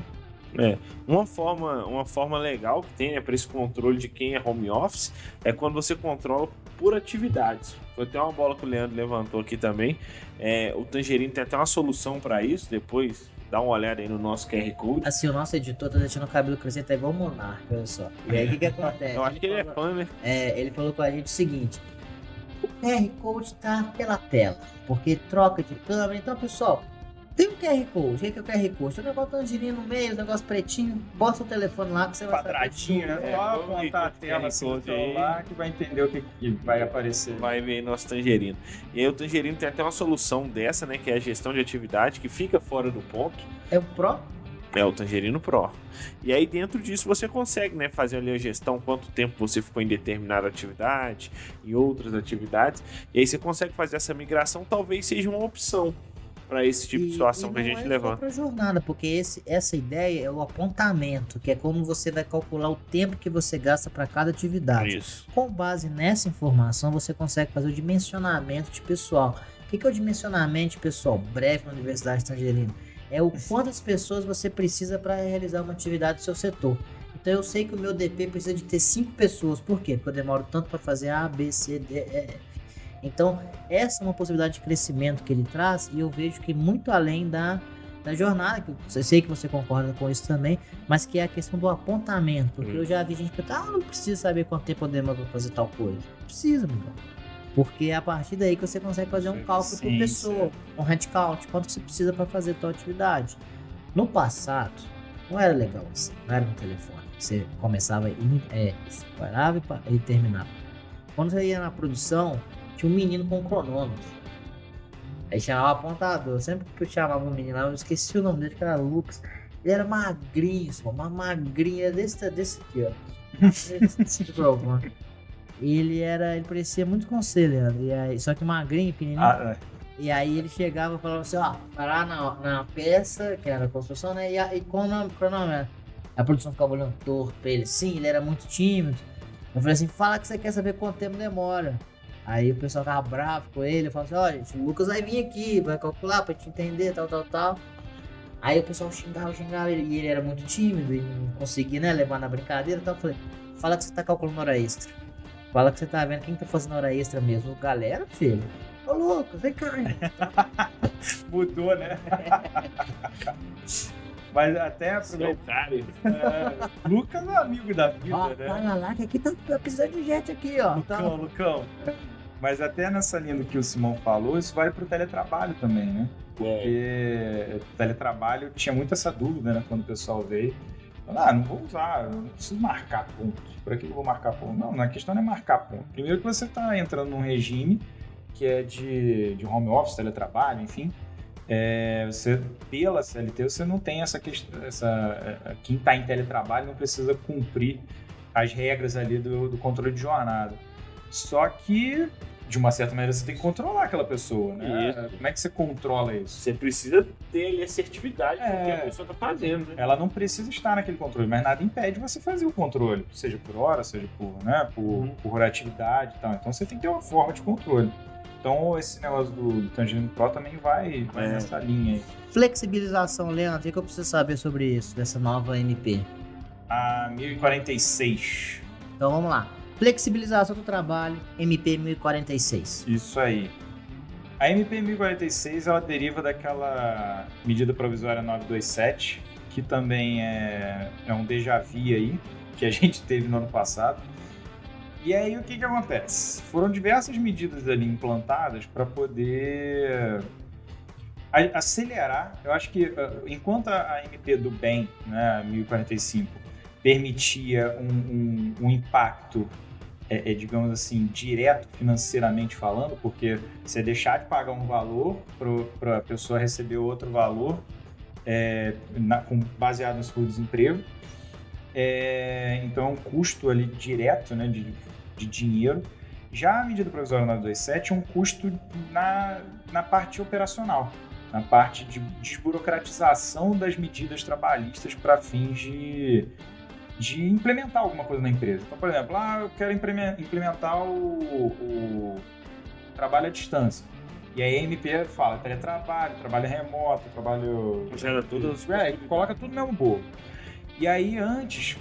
Uma forma, uma forma legal que tem né, para esse controle de quem é home office é quando você controla por atividades. Foi até uma bola que o Leandro levantou aqui também. É, o Tangerino tem até uma solução para isso. Depois dá uma olhada aí no nosso QR Code. Assim, o nosso editor tá deixando o cabelo crescer igual o Monarca, olha só. E aí, o que que acontece? Eu acho que ele é falou- fã, né? É, ele falou com a gente o seguinte: o QR Code tá pela tela, porque troca de câmera. Então, pessoal, tem um QR Code. O que que é o QR Code? Tem um negócio tangerino no meio, um negócio pretinho. Bota o telefone lá que você vai Quadradinho, né? É, Só apontar a que tela assim no celular que vai entender o que, que vai aparecer. Vai ver nosso Tangerino. E aí o Tangerino tem até uma solução dessa, né? Que é a gestão de atividade, que fica fora do ponto. É o Pro? É o Tangerino Pro. E aí dentro disso você consegue, né, fazer ali a gestão quanto tempo você ficou em determinada atividade, em outras atividades. E aí você consegue fazer essa migração, talvez seja uma opção para esse tipo de E- situação e que a gente é levanta. Pra jornada, porque esse, essa ideia é o apontamento, que é como você vai calcular o tempo que você gasta para cada atividade. Isso. Com base nessa informação, você consegue fazer o dimensionamento de pessoal. O que que é o dimensionamento de pessoal breve na Universidade Tangerina? É o quantas pessoas você precisa para realizar uma atividade do seu setor. Então eu sei que o meu DP precisa de ter cinco pessoas. Por quê? Porque eu demoro tanto para fazer A, B, C, D, E. Então essa é uma possibilidade de crescimento que ele traz e eu vejo que muito além da, da jornada, que eu sei que você concorda com isso também, mas que é a questão do apontamento. Porque eu já vi gente perguntar, ah, não precisa saber quanto tempo eu demoro pra fazer tal coisa. Não precisa, meu irmão. Porque é a partir daí que você consegue fazer um cálculo por Sim, pessoa, um headcount, quanto você precisa para fazer tal atividade. No passado, não era legal assim, não era no telefone. Você começava, e é, parava e, pa- e terminava. Quando você ia na produção, tinha um menino com um cronômetro. Aí chamava apontador. Sempre que eu chamava um menino lá, eu esqueci o nome dele, que era Lucas. Ele era magrinho, só, uma magrinha desse, desse aqui, ó. Esse microfone. Ele era. Ele parecia muito Leandro. E aí, só que magrinho, pequenininho. Ah, E aí ele chegava e falava assim, ó, parar na, na peça, que era a construção, né? E, e com o cronômetro. A produção ficava olhando torto pra ele. Sim, ele era muito tímido. Eu falei assim, fala que você quer saber quanto tempo demora. Aí o pessoal tava bravo com ele, eu falava assim, ó, gente, o Lucas vai vir aqui, vai calcular pra te entender, tal, tal, tal. Aí o pessoal xingava, xingava ele, e ele era muito tímido e não conseguia, né, levar na brincadeira e tal. Eu falei, fala que você tá calculando hora extra. Fala que você tá vendo quem tá fazendo hora extra mesmo. Galera, filho. Ô Lucas, vem cá. mudou, né? Mas até é aproveitar. É, Lucas é amigo da vida, Ó, né? fala lá que aqui tá precisando de gente aqui, ó. Tá. Lucão, Lucão. Mas até nessa linha do que o Simão falou, isso vale pro teletrabalho também, né? É. Porque o teletrabalho tinha muito essa dúvida, né? Quando o pessoal veio. Ah, não vou usar, não preciso marcar ponto. Por que eu vou marcar ponto? Não, a questão não é marcar ponto. Primeiro que você está entrando num regime que é de, de home office, teletrabalho, enfim. É, você, pela CLT, você não tem essa questão. Essa, é, quem está em teletrabalho não precisa cumprir as regras ali do, do controle de jornada. Só que, de uma certa maneira, você tem que controlar aquela pessoa, né? Isso. Como é que você controla isso? Você precisa ter ali assertividade com o que É. a pessoa tá fazendo, né? ela não precisa estar naquele controle, mas nada impede você fazer o controle, seja por hora, seja por, né, por, Uhum. por atividade e tal. Então você tem que ter uma forma de controle. Então esse negócio do, do Tangerine Pro também vai, vai É. nessa linha aí. Flexibilização, Leandro, o que que eu preciso saber sobre isso, dessa nova MP? A 1046. Então vamos lá. Flexibilização do trabalho, MP 1046. Isso aí. A MP 1046 ela deriva daquela medida provisória 927, que também é, é um déjà vu aí, que a gente teve no ano passado. E aí o que, que acontece? Foram diversas medidas ali implantadas para poder acelerar. Eu acho que ah, enquanto a MP do bem, né, a 1045, permitia um, um- um impacto é, é, digamos assim, direto financeiramente falando, porque você deixar de pagar um valor para a pessoa receber outro valor é, na- com- baseado no seguro-desemprego. É, então é um custo ali direto né, de, de dinheiro. Já a medida provisória 927 é um custo na, na parte operacional, na parte de desburocratização das medidas trabalhistas para fins de, de implementar alguma coisa na empresa. Então, por exemplo, ah, eu quero implementar o, o trabalho à distância. E aí a MP fala teletrabalho, trabalho remoto, trabalho. Gera tudo. É, coloca tudo no mesmo bolo. E aí antes,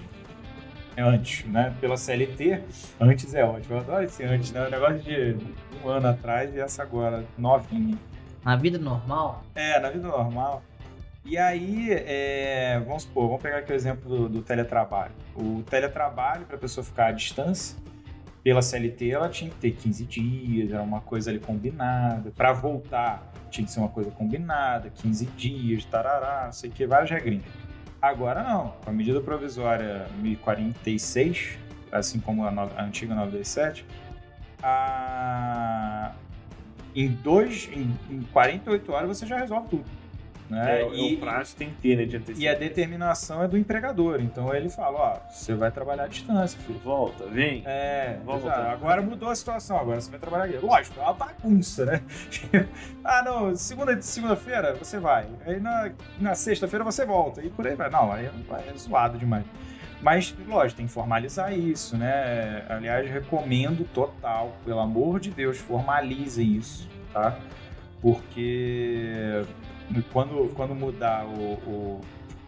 antes, né? Pela CLT, antes é ótimo. Eu adoro esse antes, né? O negócio de um ano atrás e essa agora, novinha. Na vida normal? É, na vida normal. E aí, é, vamos supor, vamos pegar aqui o exemplo do, do teletrabalho. O teletrabalho, para a pessoa ficar à distância, pela CLT, ela tinha que ter 15 dias, era uma coisa ali combinada. Para voltar, tinha que ser uma coisa combinada, 15 dias, tarará, não sei o que, várias regrinhas. Agora não, com a medida provisória 1046, assim como a, no, a antiga 927, a... em, dois, em, em 48 horas você já resolve tudo. Né? É, é e, o prazo tem que ter, né, de. E a determinação é do empregador. Então ele fala, ó, você vai trabalhar à distância, filho. Volta, vem. É, volta. Agora mudou a situação, agora você vai trabalhar aqui. Lógico, é uma bagunça, né? ah, não, segunda, segunda-feira você vai. Aí na, na sexta-feira você volta. E por aí vai. Não, aí é zoado demais. Mas, lógico, tem que formalizar isso, né? Aliás, recomendo total, pelo amor de Deus, formalizem isso, tá? Porque quando, quando mudar o, o,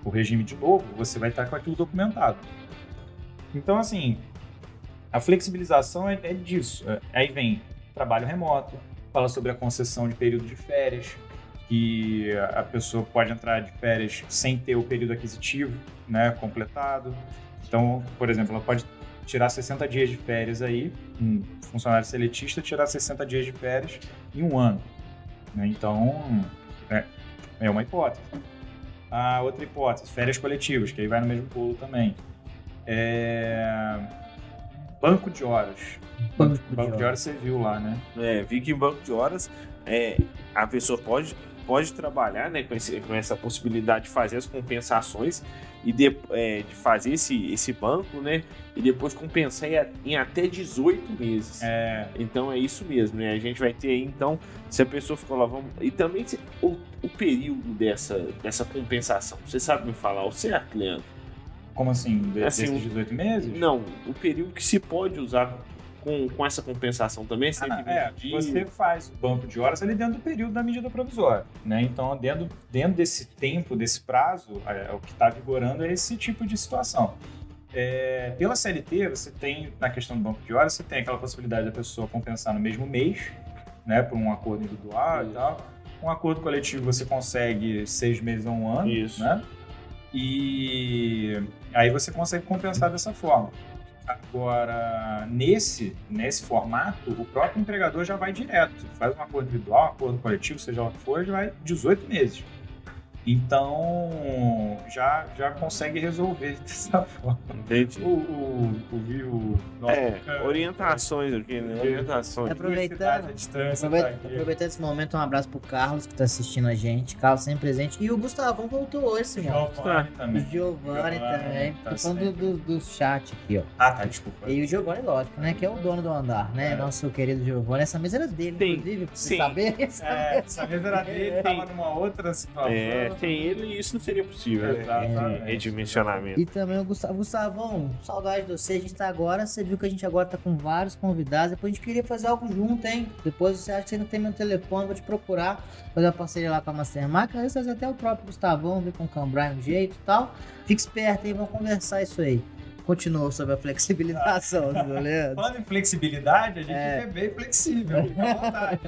o regime de novo, você vai estar com aquilo documentado. Então, assim, a flexibilização é, é disso. É, aí vem trabalho remoto, fala sobre a concessão de período de férias, que a pessoa pode entrar de férias sem ter o período aquisitivo né, completado. Então, por exemplo, ela pode tirar 60 dias de férias aí, um funcionário seletista tirar 60 dias de férias em um ano. Né? Então, é, é uma hipótese. A outra hipótese, férias coletivas, que aí vai no mesmo pulo também. É... Banco de horas. Banco, de, banco de horas você viu lá, né? É, vi que em banco de horas é, a pessoa pode, pode trabalhar né, com, esse, com essa possibilidade de fazer as compensações e de, é, de fazer esse, esse banco, né? E depois compensar em, em até 18 meses. É. Então é isso mesmo, né? A gente vai ter aí, então, se a pessoa ficou lá, vamos. E também o, o período dessa, dessa compensação. Você sabe me falar o certo, Leandro? Como assim? De, assim desses 18 meses? Não, o período que se pode usar com, com essa compensação também? Ah, é, você faz o banco de horas ali dentro do período da medida provisória, né? Então, dentro, dentro desse tempo, desse prazo, é, é o que está vigorando é esse tipo de situação. É, pela CLT, você tem, na questão do banco de horas, você tem aquela possibilidade da pessoa compensar no mesmo mês, né, por um acordo individual Isso. e tal. Um acordo coletivo você consegue seis meses a um ano, Isso. né? E aí você consegue compensar dessa forma. Agora, nesse, nesse formato, o próprio empregador já vai direto. Faz um acordo individual, um acordo coletivo, seja o que for, já vai 18 meses. Então, já, já consegue resolver dessa forma. Entendi. O, o, o, o é, orientações aqui, né? Orientações. Aproveitando, aproveitando, tá aproveitando esse momento, um abraço pro Carlos que tá assistindo a gente. Carlos sempre presente. E o Gustavão voltou hoje, senhor. Giovanni também. O Giovanni, também. Tá Tô falando do, do, do, chat aqui, ó. Ah, tá, desculpa. E o Giovanni, lógico, né? Que é o dono do andar, né? É. Nosso querido Giovanni. Essa mesa era dele, Sim. inclusive, pra você saber. Essa, é, essa mesa era dele, tava numa outra situação. É sem ele isso não seria possível. É, redimensionamento. E também o Gustavo, Gustavão, saudade de você. A gente tá agora, você viu que a gente agora tá com vários convidados. Depois a gente queria fazer algo junto, hein? Depois você acha que você não tem meu telefone, vou te procurar, fazer uma parceria lá com a Mastermark. Às vezes até o próprio Gustavão, ver com o Cambrai um jeito e tal. Fique esperto aí, vamos conversar isso aí continuou sobre a flexibilização, tá Leandro? Falando em flexibilidade, a gente é, é bem flexível, fica à vontade,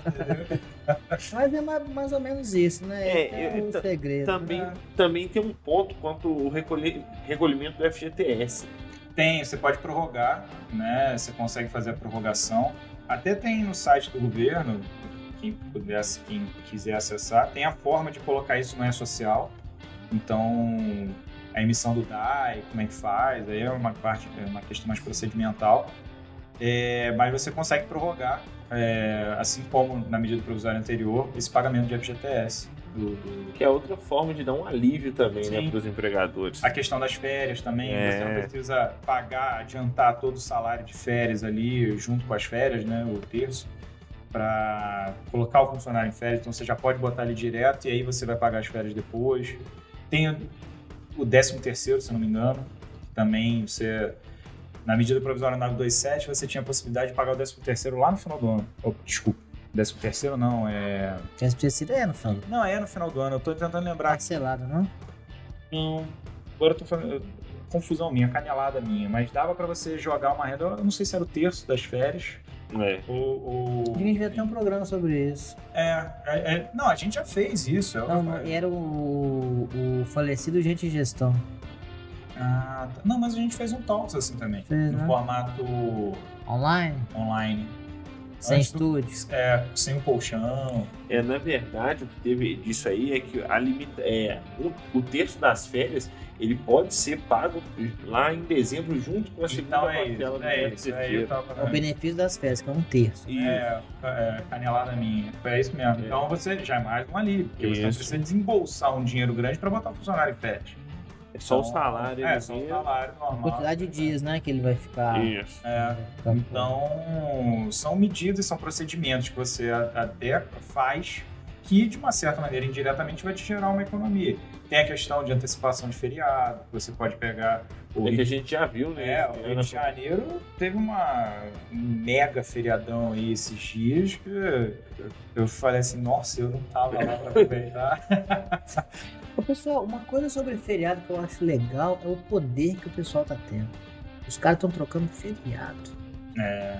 Mas é mais, mais, ou menos isso, né? É, é o segredo. Também, né? também tem um ponto quanto o recolhimento do FGTS. Tem, você pode prorrogar, né? Você consegue fazer a prorrogação. Até tem no site do governo, quem pudesse, quem quiser acessar, tem a forma de colocar isso no E-Social. Então, a emissão do DAI, como é que faz, aí é uma parte, é uma questão mais procedimental. É, mas você consegue prorrogar, é, assim como na medida provisória anterior, esse pagamento de FGTS. Do, do... Que é outra forma de dar um alívio também, né, para os empregadores. A questão das férias também, É. você não precisa pagar, adiantar todo o salário de férias ali, junto com as férias, né, o terço, para colocar o funcionário em férias. Então você já pode botar ali direto e aí você vai pagar as férias depois. Tem o 13 terceiro, se não me engano, também você... Na medida provisória 927, você tinha a possibilidade de pagar o 13 terceiro lá no final do ano. Oh, desculpa, 13 terceiro não, é... Esse terceiro é no final. Não, é no final do ano. Eu tô tentando lembrar Parcelado, não? não. Agora eu tô falando. Confusão minha, canelada minha. Mas dava pra você jogar uma renda. Eu não sei se era o terço das férias. É. Ou. ou- A gente devia ter um programa sobre isso. É, é, é- Não, a gente já fez isso. Eu- Não, não, era o, o falecido Gente Gestão. Ah, tá. Não, mas a gente fez um Talks assim também. Fez, no né? formato Online? online. Sem Antes do- estúdios. É, sem o colchão. É, na verdade, o que teve disso aí é que a limita, é, o, o terço das férias ele pode ser pago lá em dezembro junto com a segunda Então é parcela isso. do É isso. Aí eu terceiro. tava É o benefício das férias, que é um terço. Isso. É, é, canelada minha. É isso mesmo. É. Então você já é mais um alívio, porque você não Isso. precisa desembolsar um dinheiro grande para botar o funcionário em férias. É só o Então, salário. É, só o salário normal. Quantidade de dias, né? Que ele vai ficar. Isso. É, então, são medidas, são procedimentos que você a- até faz que, de uma certa maneira, indiretamente vai te gerar uma economia. Tem a questão de antecipação de feriado, que você pode pegar o É que a gente já viu, né? é, o Rio ano. de Janeiro teve uma um mega feriadão aí esses dias que eu- eu falei assim, nossa, eu não tava lá pra aproveitar. Ô, pessoal, uma coisa sobre feriado que eu acho legal é o poder que o pessoal tá tendo. Os caras estão trocando feriado. É,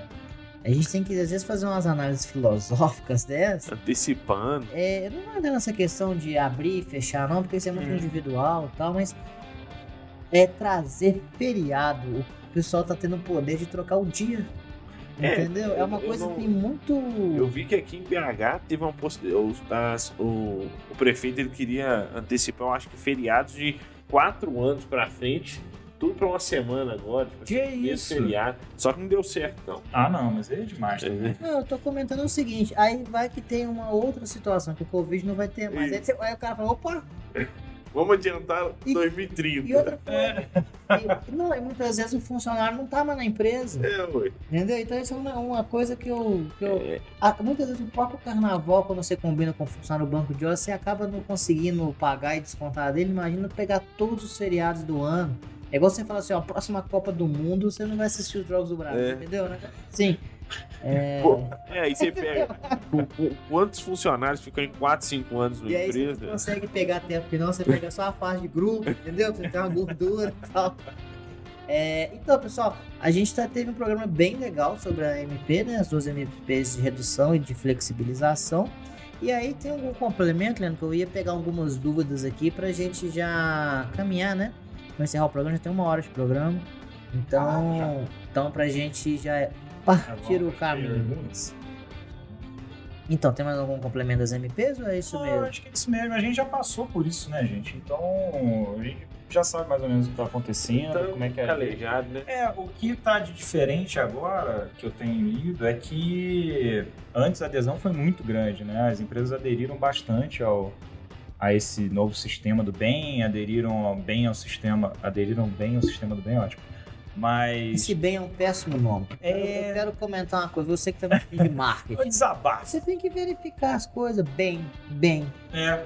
A gente tem que, às vezes, fazer umas análises filosóficas dessas. Antecipando. É, não é nessa questão de abrir e fechar, não, porque isso é muito Hum. individual e tal, mas é trazer feriado. O pessoal tá tendo o poder de trocar o dia. É, Entendeu? É uma coisa não- que tem muito. Eu vi que aqui em BH teve uma possibilidade. O, o prefeito ele queria antecipar, eu acho que feriados de quatro anos pra frente. Tudo pra uma semana agora. Tipo, Que assim, isso? Feriado. Só que não deu certo, não. Ah, não, mas é demais. também. Não, eu tô comentando o seguinte, aí vai que tem uma outra situação, que o Covid não vai ter mais. Aí, você- aí o cara fala, opa, Vamos adiantar E- 2030. e outra coisa. E, não, e muitas vezes o funcionário não tá mais na empresa. É, ué. Entendeu? Então isso é uma, uma coisa que eu. Que eu É, Ah, muitas vezes o próprio carnaval, quando você combina com o funcionário do banco de horas, você acaba não conseguindo pagar e descontar dele. Imagina pegar todos os feriados do ano. É igual você falar assim, ó, a próxima Copa do Mundo você não vai assistir os jogos do Brasil, É. entendeu? né? Sim. É, Pô, é, aí você pega. qu- qu- Quantos funcionários ficam em 4, 5 anos numa e aí você não empresa? consegue pegar tempo final, você pega só a fase de grupo, entendeu? Você tem uma gordura e tal. É, então, pessoal, a gente tá, teve um programa bem legal sobre a MP, né? As duas MPs de redução e de flexibilização. E aí tem algum complemento, Leandro, que eu ia pegar algumas dúvidas aqui pra gente já caminhar, né? Pra encerrar o programa, já tem uma hora de programa. Então, então pra gente já partir o caminho. Então, tem mais algum complemento das MPs ou é isso Não, mesmo? acho que é isso mesmo. A gente já passou por isso, né, gente? Então, a gente já sabe mais ou menos o que tá acontecendo, Então, como é que é. calejado, né? É, o que tá de diferente agora, que eu tenho lido, é que antes a adesão foi muito grande, né? As empresas aderiram bastante ao, a esse novo sistema do bem, aderiram bem ao sistema, aderiram bem ao sistema do bem, ótimo. Mas... Esse bem é um péssimo nome. É. Eu quero comentar uma coisa, você que tá no de Foi marketing. desabafo. Você tem que verificar as coisas bem, bem. É.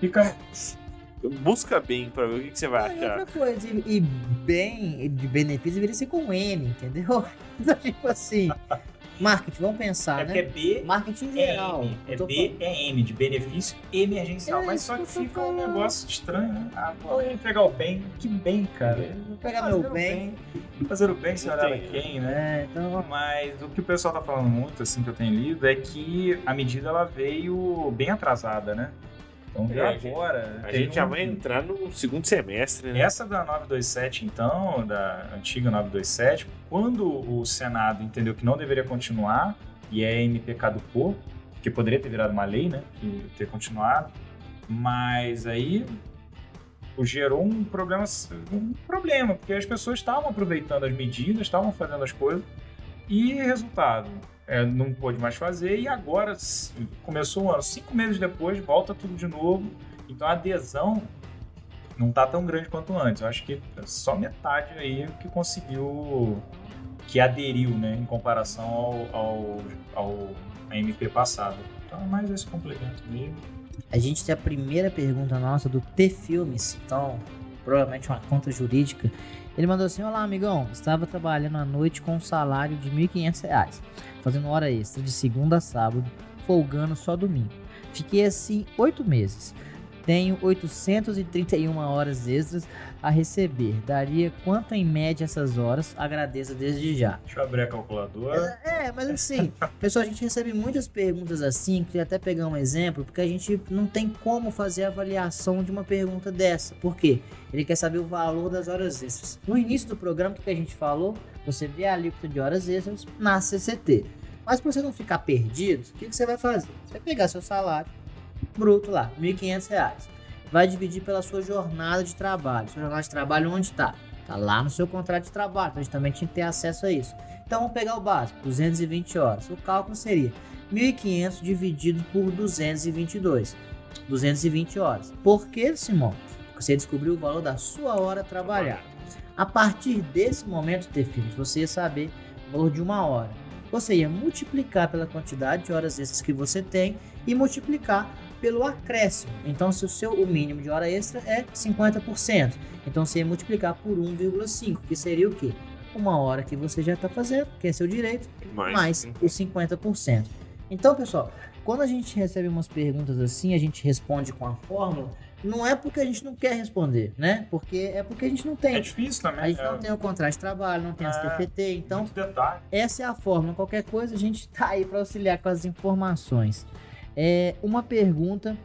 Fica... Busca bem pra ver o que, que você vai achar. outra coisa, e, e bem de benefício deveria ser com N, entendeu? Então, tipo assim, marketing, vamos pensar, É porque é né? B Marketing em é geral. M. É Eu tô B é M, de benefício emergencial. É Mas só que que fica um falando. negócio estranho, né? Ah, pô, vamos pegar o bem. Que bem, cara. Vou pegar Fazer meu o bem. Fazer o bem sem olhar a quem, né? É, então, Mas o que o pessoal tá falando muito, assim, que eu tenho lido, é que a medida ela veio bem atrasada, né? Então, É, já a gente- agora. A gente já um- vai entrar no segundo semestre, né? Essa da 927, então, da antiga 927, quando o Senado entendeu que não deveria continuar e a MP caducou, que poderia ter virado uma lei, né? Que ter continuado, mas aí gerou um problema, um problema, porque as pessoas estavam aproveitando as medidas, estavam fazendo as coisas, E resultado, é, não pôde mais fazer e agora começou um ano, cinco meses depois, volta tudo de novo. Então a adesão não tá tão grande quanto antes. Eu acho que é só metade aí que conseguiu, que aderiu, né, em comparação ao, ao, ao MP passado. Então é mais esse complemento mesmo. A gente tem a primeira pergunta nossa do T-Filmes, então provavelmente uma conta jurídica. Ele mandou assim: Olá, amigão, estava trabalhando à noite com um salário de R$ 1.500, fazendo hora extra de segunda a sábado, folgando só domingo. Fiquei assim oito meses. Tenho 831 horas extras a receber. Daria quanto em média essas horas? Agradeço desde já. Deixa eu abrir a calculadora. É, é mas assim, pessoal, a gente recebe muitas perguntas assim, queria até pegar um exemplo, porque a gente não tem como fazer a avaliação de uma pergunta dessa. Por quê? Ele quer saber o valor das horas extras. No início do programa, o que a gente falou? Você vê a alíquota de horas extras na CCT. Mas para você não ficar perdido, o que, que você vai fazer? Você vai pegar seu salário, bruto lá, R$ 1.500. Vai dividir pela sua jornada de trabalho. Sua jornada de trabalho onde está? Está lá no seu contrato de trabalho. Então a gente também tinha que ter acesso a isso. Então vamos pegar o básico, 220 horas. O cálculo seria 1.500 dividido por 222. 220 horas. Por que, Simão? Porque você descobriu o valor da sua hora trabalhada. A partir desse momento, ter filhos, você ia saber o valor de uma hora. Você ia multiplicar pela quantidade de horas extras que você tem e multiplicar pelo acréscimo. Então, se o seu o mínimo de hora extra é 50%, então você ia multiplicar por 1,5, que seria o quê? Uma hora que você já está fazendo, que é seu direito, mais, mais os 50%. Então, pessoal, quando a gente recebe umas perguntas assim, a gente responde com a fórmula, não é porque a gente não quer responder, né? Porque é porque a gente não tem. É difícil também. A gente é... não tem o contrato de trabalho, não tem é... as TPT, então essa é a fórmula. Qualquer coisa a gente tá aí para auxiliar com as informações. É uma pergunta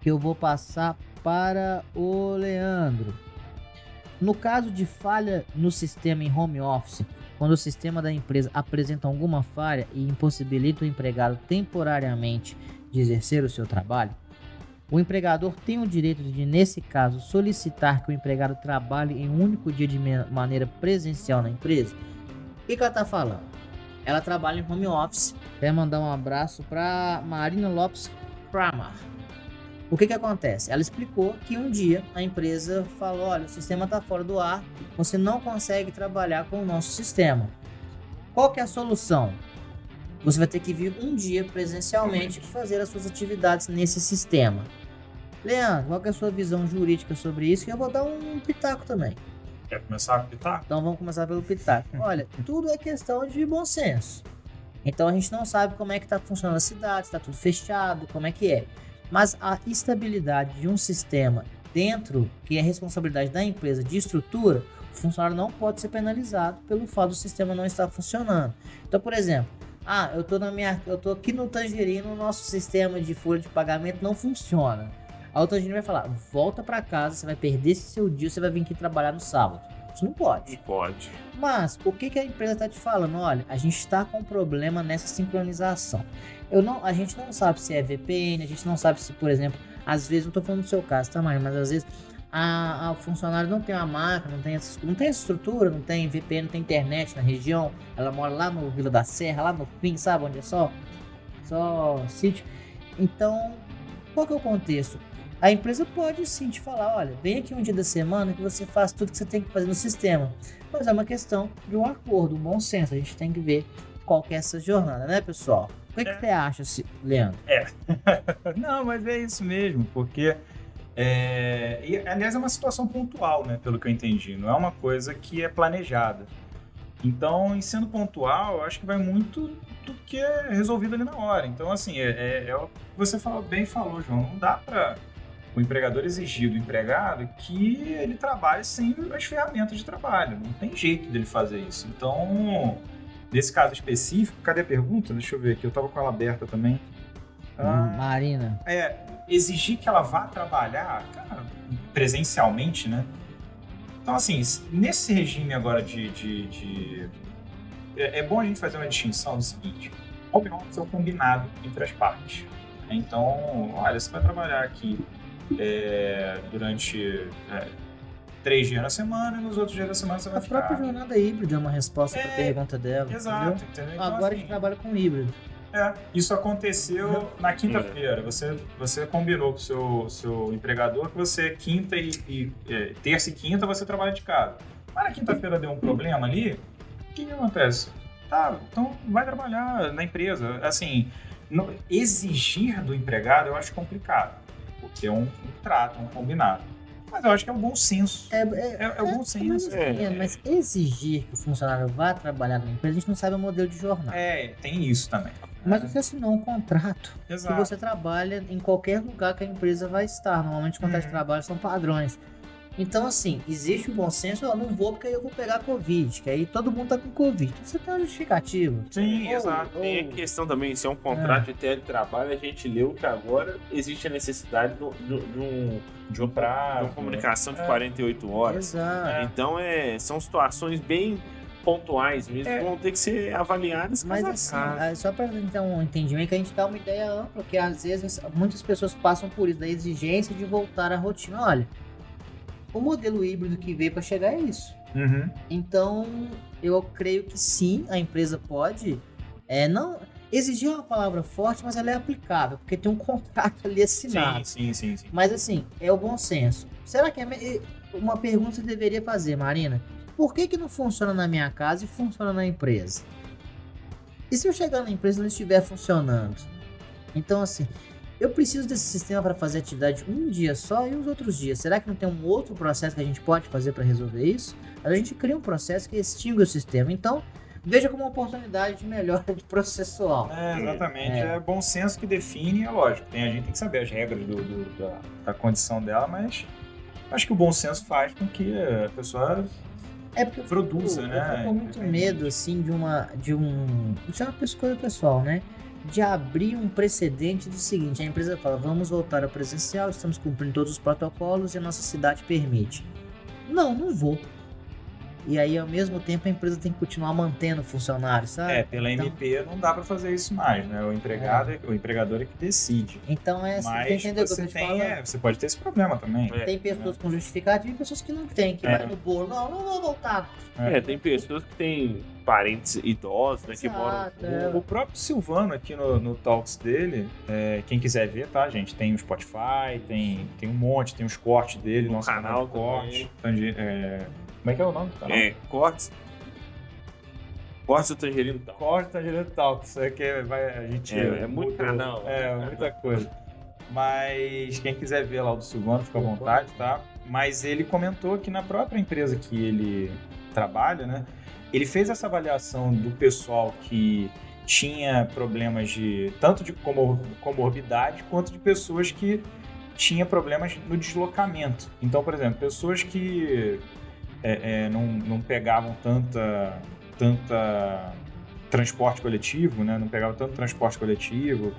que eu vou passar para o Leandro. No caso de falha no sistema em home office, quando o sistema da empresa apresenta alguma falha e impossibilita o empregado temporariamente de exercer o seu trabalho, o empregador tem o direito de, nesse caso, solicitar que o empregado trabalhe em um único dia de maneira presencial na empresa? O que, que ela está falando? Ela trabalha em home office. Quer mandar um abraço para Marina Lopes Kramer. O que que acontece? Ela explicou que um dia a empresa falou: olha, o sistema está fora do ar, você não consegue trabalhar com o nosso sistema. Qual que é a solução? Você vai ter que vir um dia presencialmente fazer as suas atividades nesse sistema. Leandro, qual que é a sua visão jurídica sobre isso? E eu vou dar um pitaco também. Quer começar com o? Então vamos começar pelo pitaco. Olha, tudo é questão de bom senso. Então a gente não sabe como é que está funcionando a cidade, está tudo fechado, como é que é. Mas a estabilidade de um sistema dentro, que é responsabilidade da empresa de estrutura, o funcionário não pode ser penalizado pelo fato do sistema não estar funcionando. Então, por exemplo, ah, eu tô na minha, eu tô aqui no Tangerino, o nosso sistema de folha de pagamento não funciona. A outra gente vai falar: volta para casa, você vai perder esse seu dia, você vai vir aqui trabalhar no sábado. Isso não pode. Não pode. Mas o que, que a empresa está te falando? Olha, a gente está com um problema nessa sincronização. Eu não, a gente não sabe se é VPN, a gente não sabe se, por exemplo, às vezes, não estou falando do seu caso, tá, Mário? Mas às vezes a, a, o funcionário não tem uma máquina, não tem, essa, não tem estrutura, não tem VPN, não tem internet na região. Ela mora lá no Vila da Serra, lá no fim, sabe onde é só? Só sítio. Então, qual que é o contexto? A empresa pode sim te falar, olha, vem aqui um dia da semana que você faz tudo que você tem que fazer no sistema. Mas é uma questão de um acordo, um bom senso. A gente tem que ver qual que é essa jornada, né, pessoal? O que, é. que você acha, Leandro? É. Não, mas é isso mesmo, porque é, e, aliás, é uma situação pontual, né? Pelo que eu entendi. Não é uma coisa que é planejada. Então, em sendo pontual, eu acho que vai muito do que é resolvido ali na hora. Então, assim, é, é, é o que você falou, bem falou, João. Não dá para o empregador exigir do empregado que ele trabalhe sem as ferramentas de trabalho. Não tem jeito dele fazer isso. Então, nesse caso específico, cadê a pergunta? Deixa eu ver aqui, eu estava com ela aberta também. Ah, Marina. É, exigir que ela vá trabalhar, cara, presencialmente, né? Então, assim, nesse regime agora de. de, de... É, é, bom a gente fazer uma distinção do seguinte: home office é o combinado entre as partes. Então, olha, você vai trabalhar aqui é, durante é, três dias na semana e nos outros dias da semana você vai A própria jornada híbrida é uma resposta para a É, pergunta dela. Exato, entendeu? entendeu? Então, Agora a assim, gente trabalha com híbrido. É, isso aconteceu na quinta-feira. Você, você combinou com o seu, seu empregador que você quinta e, e é, terça e quinta você trabalha de casa. Mas na quinta-feira deu um problema ali, o que, que acontece? Tá, então vai trabalhar na empresa. Assim, não- exigir do empregado eu acho complicado, porque é um, um trato, um combinado. Mas eu acho que é um bom senso. É, é, É, é o bom mas, senso. É. mas exigir que o funcionário vá trabalhar na empresa, a gente não sabe o modelo de jornada. É, tem isso também. Mas você assinou um contrato que Exato. você trabalha em qualquer lugar que a empresa vai estar. Normalmente os contratos de Uhum. trabalho são padrões. Então, assim, existe o bom senso, eu não vou porque aí eu vou pegar Covid, que aí todo mundo tá com Covid. Você tem uma justificativa. Sim, Ou- exato. Tem a ou- questão também, se é um contrato de teletrabalho, a gente leu que agora existe a necessidade do- do- de, um, De um prazo. de uma comunicação de É. 48 horas. Exato. É. Então é, são situações bem pontuais mesmo, É. que vão ter que ser avaliadas Mas assim, caso. ah, só para ter um entendimento, que a gente dá uma ideia ampla, porque às vezes muitas pessoas passam por isso, da exigência de voltar à rotina. Olha, o modelo híbrido que veio para chegar é isso. Uhum. Então, eu creio que sim, a empresa pode. É, não exigir uma palavra forte, mas ela é aplicável, porque tem um contrato ali assinado. Sim, sim, sim, sim. Mas assim, é o bom senso. Será que é uma pergunta que deveria fazer, Marina? Por que, que não funciona na minha casa e funciona na empresa? E se eu chegar na empresa e não estiver funcionando? Então, assim, eu preciso desse sistema para fazer atividade um dia só e os outros dias. Será que não tem um outro processo que a gente pode fazer para resolver isso? A gente cria um processo que extingue o sistema. Então, veja como uma oportunidade de melhora de processual. É, exatamente. É. É. bom senso que define, é lógico. Tem, a gente tem que saber as regras do, do- da, da condição dela, mas acho que o bom senso faz com que a pessoa É porque produza, eu, né? Eu fico com muito medo, assim, de uma. De um. Isso é uma coisa pessoal, né? De abrir um precedente do seguinte: a empresa fala, vamos voltar ao presencial, estamos cumprindo todos os protocolos e a nossa cidade permite. Não, não vou. E aí, ao mesmo tempo, a empresa tem que continuar mantendo o funcionário, sabe? É, pela Então- MP não dá pra fazer isso mais, né? O empregado, é. o empregador é que decide. Então, é assim, Mas você entendeu o que eu você tô te tem, falando? é, você pode ter esse problema também. É. Tem pessoas com justificativa e pessoas que não têm, que É. vai no bolo. Não, não vou voltar. É, tem pessoas que têm parentes idosos, né, que Exato, moram. é. O próprio Silvano aqui no, no Talks dele, é, quem quiser ver, tá, gente? Tem o Spotify, tem, tem um monte, tem os cortes dele, No nosso canal canal de corte. É, como é que é o nome do canal? É, cortes. Cortes do tangerino tal. Corte Tangerino Talks, é que vai, a gente... É, é muito canal. É, muita coisa. Mas quem quiser ver lá o do Silvano, fica à vontade, tá? Mas ele comentou que na própria empresa que ele trabalha, né? Ele fez essa avaliação do pessoal que tinha problemas de tanto de comor- comorbidade quanto de pessoas que tinha problemas no deslocamento. Então, por exemplo, pessoas que é, é, não, não pegavam tanta, tanta transporte coletivo, né? Não pegavam tanto transporte coletivo,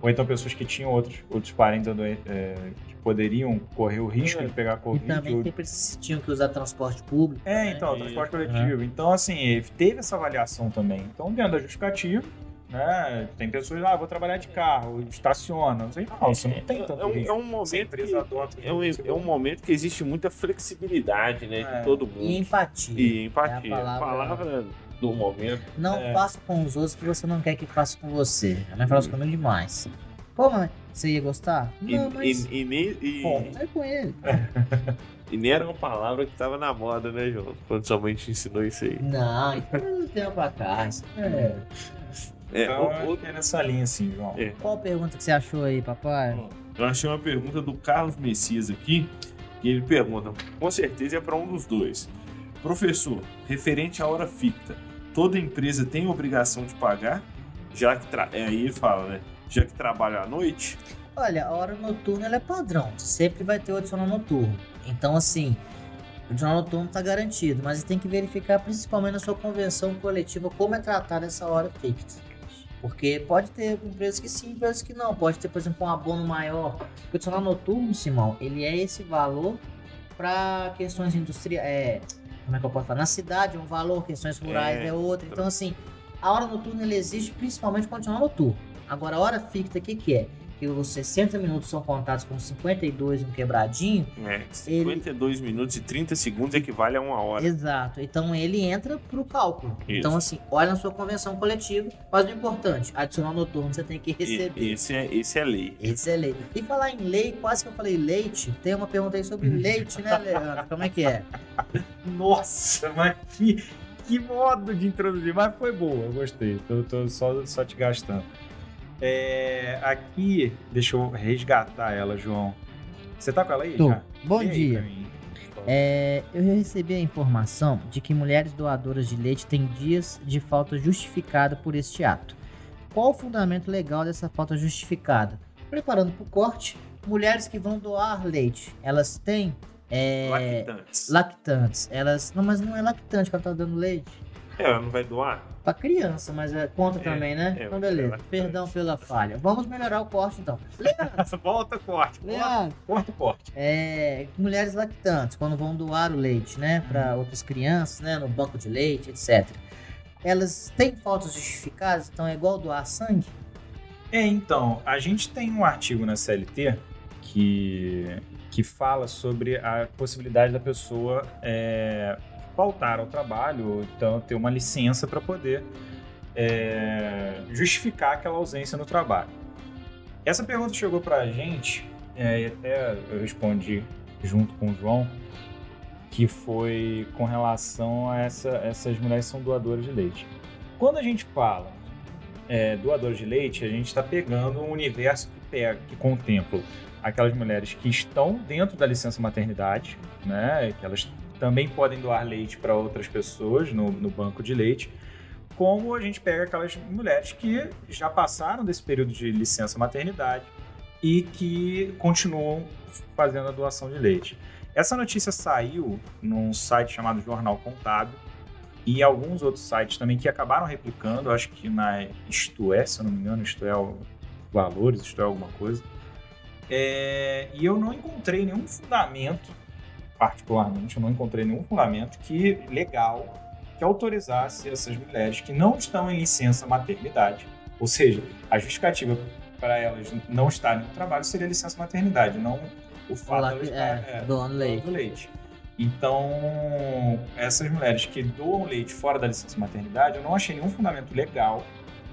ou então pessoas que tinham outros, outros parentes adoen- é, que poderiam correr o risco É. de pegar E Covid. também ou- sempre se tinham que usar transporte público. É, né? então, E- transporte coletivo. Então, assim, ele teve essa avaliação também. Então, dentro da justificativa, né? Tem pessoas lá, ah, vou trabalhar de carro, estaciona. Não sei, não, você não tem tanto é, um, é um momento que, é, um, é um momento que existe muita flexibilidade, né, É. de todo mundo. E empatia. E empatia. É a a palavra- palavra do momento. Não É. faça com os outros que você não quer que faça com você. A mãe fala comigo demais. Pô, mãe, você ia gostar? E, Não, mas. e, e, nem- e- Bom. Vai com ele. e nem era uma palavra que tava na moda, né, João? Quando sua mãe te ensinou isso aí. Não, isso não tem tempo pra cá. É... É, Então, o- acho o- que é nessa linha, assim, João. É. Qual pergunta que você achou aí, papai? Eu achei uma pergunta do Carlos Messias aqui, que ele pergunta, com certeza é para um dos dois. Professor, referente à hora ficta, toda empresa tem obrigação de pagar? Já que tra... é, aí ele fala, né? Já que trabalha à noite? Olha, a hora noturna ela é padrão. Sempre vai ter o adicional noturno. Então, assim, o adicional noturno tá garantido. Mas você tem que verificar, principalmente na sua convenção coletiva, como é tratada essa hora fixa. Porque pode ter empresas que sim, empresas que não. Pode ter, por exemplo, um abono maior. O adicional noturno, Simão, ele é esse valor para questões industriais. É, como é que eu posso falar? Na cidade é um valor, questões rurais É. é, outro. Então, assim, a hora noturna ele existe principalmente com o adicional noturno. Agora, a hora fixa, o que, que é? Que os 60 minutos são contados como 52 um quebradinho. É, 52 ele... minutos e 30 segundos equivale a uma hora. Exato. Então ele entra pro cálculo. Isso. Então, assim, olha na sua convenção coletiva, mas o importante, adicional noturno você tem que receber. Esse, é, esse é lei. Esse é lei. E falar em lei, quase que eu falei leite, tem uma pergunta aí sobre leite, né, Leandro? Como é que é? Nossa, mas que, que modo de introduzir, mas foi boa, eu gostei. Tô, tô só, só te gastando. É, aqui, deixa eu resgatar ela, João. Você tá com ela aí? Tô. Já? Bom dia. É, eu recebi a informação de que mulheres doadoras de leite têm dias de falta justificada por este ato. Qual o fundamento legal dessa falta justificada? Preparando para o corte, mulheres que vão doar leite, elas têm é, lactantes. lactantes. Elas, não, mas não é lactante que ela tá dando leite. É, ela não vai doar? Pra criança, mas é, conta é, também, né? É, então, beleza. Perdão pela falha. Vamos melhorar o corte, então. Leandro. Volta o corte. Leandro. Corta o corte. É, mulheres lactantes, quando vão doar o leite, né? Pra hum. outras crianças, né? No banco de leite, etc. Elas têm faltas justificadas, então é igual doar sangue? É, então, a gente tem um artigo na CLT que, que fala sobre a possibilidade da pessoa é, faltar ao trabalho, ou então ter uma licença para poder é, justificar aquela ausência no trabalho. Essa pergunta chegou para a gente, é, e até eu respondi junto com o João, que foi com relação a essa, essas mulheres são doadoras de leite. Quando a gente fala é, doadores de leite, a gente está pegando um universo que, pega, que contempla aquelas mulheres que estão dentro da licença maternidade, né, que elas também podem doar leite para outras pessoas no, no banco de leite, como a gente pega aquelas mulheres que já passaram desse período de licença maternidade e que continuam fazendo a doação de leite. Essa notícia saiu num site chamado Jornal Contábil e alguns outros sites também que acabaram replicando, acho que na Isto É, se eu não me engano, Isto É Valores, Isto É alguma coisa. É, e eu não encontrei nenhum fundamento particularmente, eu não encontrei nenhum fundamento que legal que autorizasse essas mulheres que não estão em licença maternidade, ou seja, a justificativa para elas não estarem no trabalho seria licença maternidade, não o fato de elas é, é, leite. leite. Então, essas mulheres que doam leite fora da licença maternidade, eu não achei nenhum fundamento legal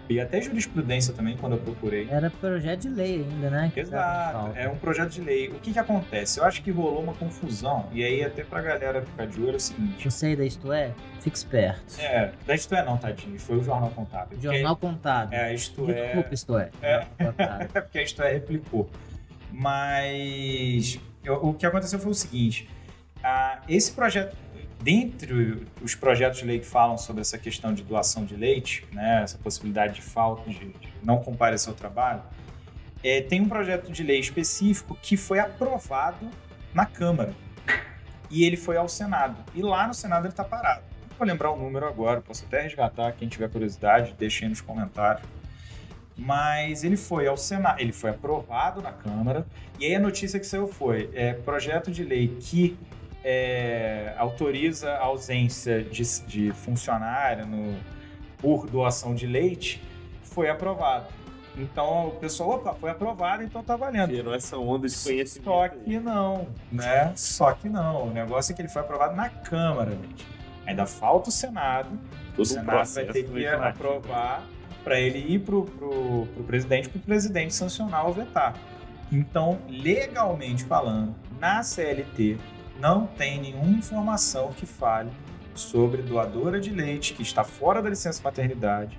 e até jurisprudência também, quando eu procurei. Era projeto de lei ainda, né? Exato, é um projeto de lei. O que que acontece? Eu acho que rolou uma confusão, e aí até pra galera ficar de olho é o seguinte... Você aí da Isto É, fique esperto. É, da Isto É não, tadinho, foi o Jornal Contábil. Jornal porque... Contábil. É, Isto É... Desculpa, Isto É. É, é porque a Isto É replicou. Mas eu, o que aconteceu foi o seguinte, ah, esse projeto dentre os projetos de lei que falam sobre essa questão de doação de leite, né, essa possibilidade de falta de, de não comparecer ao trabalho, é, tem um projeto de lei específico que foi aprovado na Câmara e ele foi ao Senado. E lá no Senado ele está parado. Não vou lembrar o número agora, posso até resgatar. Quem tiver curiosidade, deixe aí nos comentários. Mas ele foi ao Senado, ele foi aprovado na Câmara. E aí a notícia que saiu foi: é, projeto de lei que é, autoriza a ausência de, de funcionário no, por doação de leite foi aprovado. Então o pessoal, opa, foi aprovado, então tá valendo. Tirou essa onda de conhecimento. Só que não, né? Só que não. O negócio é que ele foi aprovado na Câmara, gente. Ainda falta o Senado. Todo o Senado vai ter que aprovar para ele ir pro, pro, pro presidente, pro presidente sancionar ou vetar. Então, legalmente falando, na CLT, não tem nenhuma informação que fale sobre doadora de leite que está fora da licença maternidade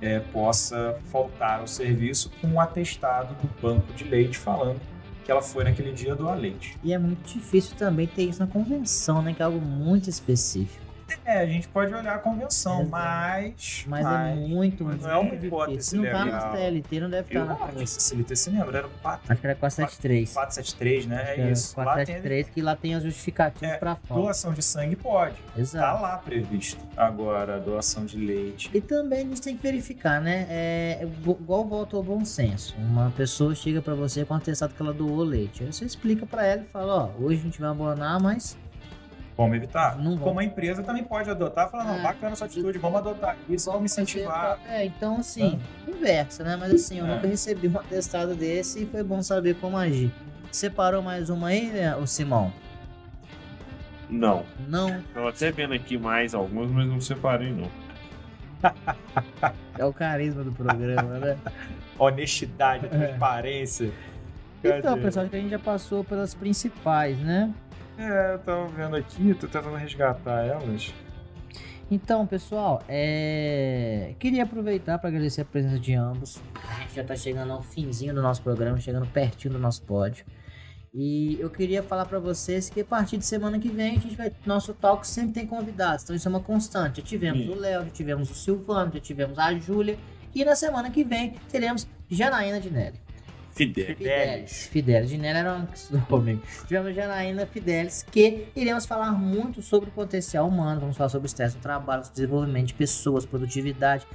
é, possa faltar ao serviço com um atestado do banco de leite falando que ela foi naquele dia doar leite. E é muito difícil também ter isso na convenção, né? Que é algo muito específico. É, a gente pode olhar a convenção, é, mas, mas. É muito, mas não é uma hipótese. Se não tá na TLT, não deve estar na convenção. CLT se lembra, era o 4. Acho que era 473. 473, né? É isso. 473, que lá tem as justificativas é, pra fora. Doação de sangue pode. Exato. Tá lá previsto. Agora, doação de leite. E também a gente tem que verificar, né? É, igual volta ao bom senso. Uma pessoa chega pra você com atestado que ela doou leite. Aí você explica pra ela e fala: ó, hoje a gente vai abonar, mas como evitar? Não Como a empresa também pode adotar, falar, não, é, bacana essa atitude, vamos adotar isso, vamos incentivar. É, então assim, conversa, né? Mas assim, eu É. nunca recebi um atestado desse e foi bom saber como agir. Separou mais uma aí, né, o Simão? Não. Não. Tava até vendo aqui mais algumas, mas não separei, não. É o carisma do programa, né? Honestidade, transparência. Então, pessoal, acho que a gente já passou pelas principais, né? É, eu tava vendo aqui, tô tentando resgatar elas. Então, pessoal, é... queria aproveitar para agradecer a presença de ambos. A gente já está chegando ao finzinho do nosso programa, chegando pertinho do nosso pódio. E eu queria falar para vocês que a partir de semana que vem a gente vai nosso talk sempre tem convidados, então isso é uma constante. Já tivemos Sim. o Léo, já tivemos o Silvano, já tivemos a Júlia e na semana que vem teremos Janaína de Nelly. Fidel. Fidelis. Fidelis. De Nelly era um nome. Tivemos Janaína Fidelis, que iremos falar muito sobre o potencial humano, vamos falar sobre estresse no trabalho, desenvolvimento de pessoas, produtividade,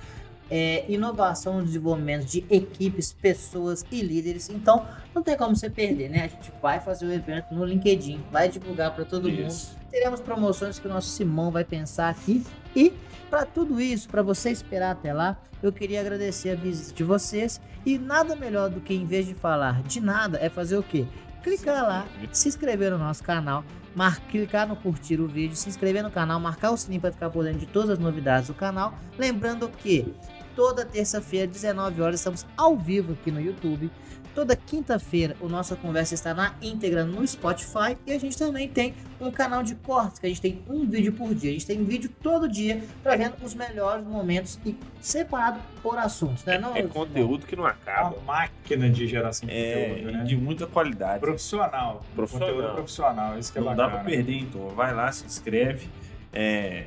é, inovação no desenvolvimento de equipes, pessoas e líderes. Então, não tem como você perder, né? A gente vai fazer o evento no LinkedIn, vai divulgar para todo mundo. Isso. Teremos promoções que o nosso Simão vai pensar aqui. E para tudo isso, para você esperar até lá, eu queria agradecer a visita de vocês. E nada melhor do que, em vez de falar de nada, é fazer o quê? Clicar lá, se inscrever no nosso canal, mar... clicar no curtir o vídeo, se inscrever no canal, marcar o sininho para ficar por dentro de todas as novidades do canal. Lembrando que toda terça-feira, 19 horas, estamos ao vivo aqui no YouTube. Toda quinta-feira, o nossa conversa está na íntegra no Spotify e a gente também tem um canal de cortes, que a gente tem um vídeo por dia. A gente tem vídeo todo dia trazendo os melhores momentos e separado por assuntos, né? Não, É conteúdo que não acaba. máquina de geração de É, conteúdo, né? de muita qualidade. Profissional. Profissional. Conteúdo profissional, isso que é Não dá bacana. pra perder, então. Vai lá, se inscreve. É,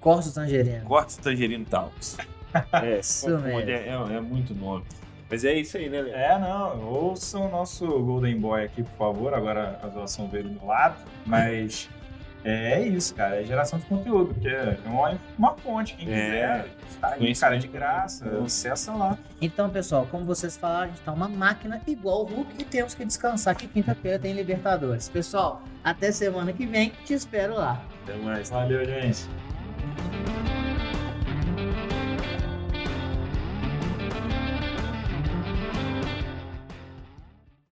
Cortes Tangerina. Cortes Tangerino Talks. É, Isso confunde, é, é- é muito nome. Mas é isso aí, né, Leandro? É, não, ouçam o nosso Golden Boy aqui, por favor. Agora a doação veio do meu lado, mas é isso, cara. É geração de conteúdo, porque é uma, uma fonte. Quem É, quiser, tá aí, cara, de graça. Acessa lá. Então, pessoal, como vocês falaram, a gente tá uma máquina igual o Hulk e temos que descansar que quinta-feira tem Libertadores. Pessoal, até semana que vem, te espero lá. Até mais. Valeu, gente. Thank you.